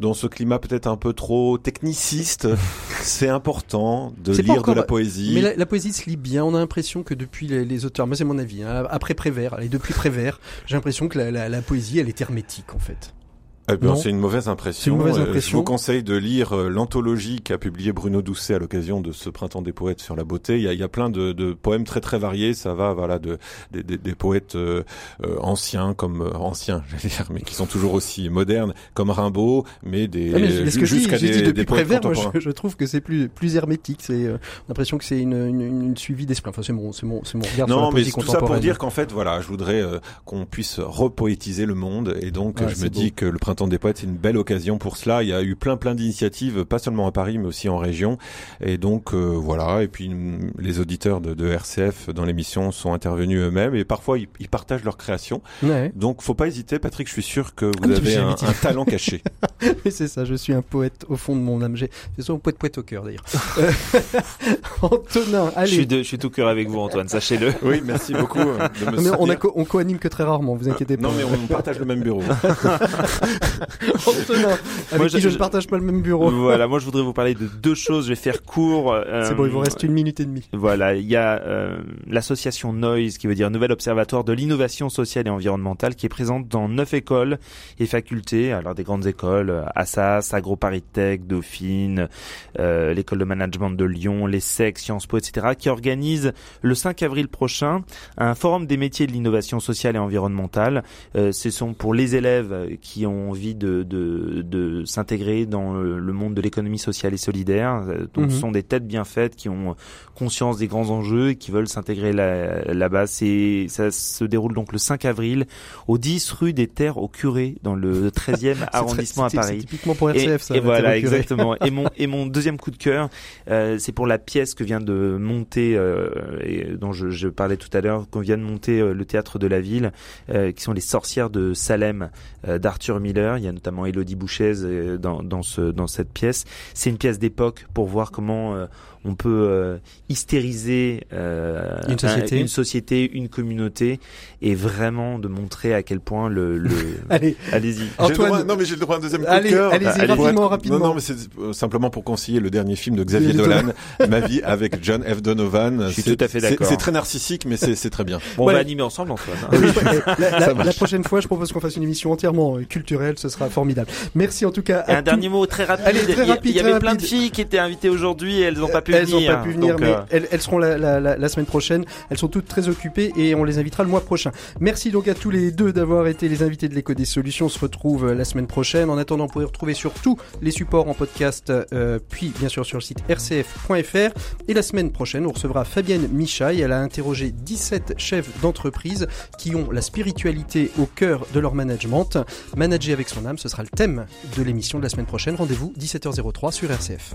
S3: dans ce climat peut-être un peu trop techniciste, c'est important de lire de la poésie.
S1: Mais la, poésie se lit bien. On a l'impression que depuis les, auteurs, moi c'est mon avis, hein, après Prévert, et depuis Prévert, j'ai l'impression que la, la, poésie elle est hermétique en fait.
S3: Eh c'est une mauvaise impression. Euh, je vous conseille de lire euh, l'anthologie qu'a publié Bruno Doucet à l'occasion de ce printemps des poètes sur la beauté. Il y a, il y a plein de, de, poèmes très très variés. Ça va, voilà, de des, des, des poètes euh, anciens comme anciens, j'allais dire, mais qui sont toujours aussi modernes, comme Rimbaud, mais des
S1: ah, jusqu'à des, depuis des poètes Prévert, je, je, trouve que c'est plus plus hermétique. C'est l'impression que c'est une, une, une, suivi d'esprit. Enfin, c'est mon c'est mon c'est mon regard
S3: non,
S1: sur la
S3: poésie mais tout ça pour dire qu'en fait, voilà, je voudrais qu'on puisse repoétiser le monde, et donc je me dis que le printemps des poètes, c'est une belle occasion pour cela. Il y a eu plein plein d'initiatives, pas seulement à Paris, mais aussi en région. Et donc euh, voilà. Et puis les auditeurs de, de RCF dans l'émission sont intervenus eux-mêmes et parfois ils, ils partagent leurs créations. Ouais. Donc faut pas hésiter, Patrick. Je suis sûr que vous ah, avez un, un, talent caché.
S1: c'est ça. Je suis un poète au fond de mon âme. C'est ça, un poète poète au cœur d'ailleurs. Euh, Antonin, allez.
S5: Je suis, de, je suis tout cœur avec vous, Antoine. Sachez-le.
S3: Oui, merci beaucoup. Euh, de me mais
S1: on, a co on co-anime que très rarement. Vous inquiétez pas.
S3: Non, mais on partage le même bureau.
S1: avec qui je, ne partage pas le même bureau.
S5: Voilà, moi je voudrais vous parler de deux choses. Je vais faire court.
S1: C'est bon, il vous reste une minute et demie.
S5: Voilà, il y a euh, l'association Noise, qui veut dire Nouvel Observatoire de l'innovation sociale et environnementale, qui est présente dans neuf écoles et facultés. Alors des grandes écoles, euh, Assas, AgroParisTech, Dauphine, euh, l'école de management de Lyon, les SEC, Sciences Po, etc., qui organise le 5 avril prochain un forum des métiers de l'innovation sociale et environnementale. Euh, ce sont pour les élèves qui ont envie de, de, de s'intégrer dans le monde de l'économie sociale et solidaire. Euh, donc, ce mhm. sont des têtes bien faites qui ont conscience des grands enjeux et qui veulent s'intégrer là-bas. C'est, ça se déroule donc le 5 avril au 10 rue des Terres au Curé dans le 13e arrondissement à Paris.
S1: typiquement pour RCF,
S5: ça. Et voilà, exactement. et mon et mon deuxième coup de cœur, euh, c'est pour la pièce que vient de monter, euh, et dont je, je, parlais tout à l'heure, qu'on vient de monter euh, le théâtre de la ville, qui sont les sorcières de Salem d'Arthur Miller. Il y a notamment Elodie Bouchez dans, dans, ce, dans cette pièce. C'est une pièce d'époque pour voir comment on peut euh, hystériser euh,
S1: une, société.
S5: une, société. une communauté, et vraiment de montrer à quel point le. le...
S1: Allez,
S5: allez-y.
S3: Antoine, non mais j'ai le droit à un deuxième coup
S1: allez,
S3: de cœur.
S1: Allez-y rapidement, rapidement.
S3: Non, non mais c'est euh, simplement pour conseiller le dernier film de Xavier Dolan, Ma vie avec John F. Donovan.
S5: Je suis tout à fait d'accord.
S3: C'est très narcissique, mais c'est très bien.
S5: Bon, on va animer ensemble, Antoine.
S1: la, la, la, prochaine fois, je propose qu'on fasse une émission entièrement culturelle Ce sera formidable. Merci en tout cas.
S5: un dernier mot très rapide. Allez, très rapide il y, avait plein de filles qui étaient invitées aujourd'hui et elles n'ont pas pu
S1: elles
S5: venir.
S1: Elles n'ont pas pu venir, mais elles, seront la, semaine prochaine. Elles sont toutes très occupées et on les invitera le mois prochain. Merci donc à tous les deux d'avoir été les invités de l'écho des solutions. On se retrouve la semaine prochaine. En attendant, vous pouvez retrouver sur tous les supports en podcast, puis bien sûr sur le site rcf.fr. Et la semaine prochaine, on recevra Fabienne Michaille. Elle a interrogé 17 chefs d'entreprise qui ont la spiritualité au cœur de leur management. Manager son âme, ce sera le thème de l'émission de la semaine prochaine. Rendez-vous 17h03 sur RCF.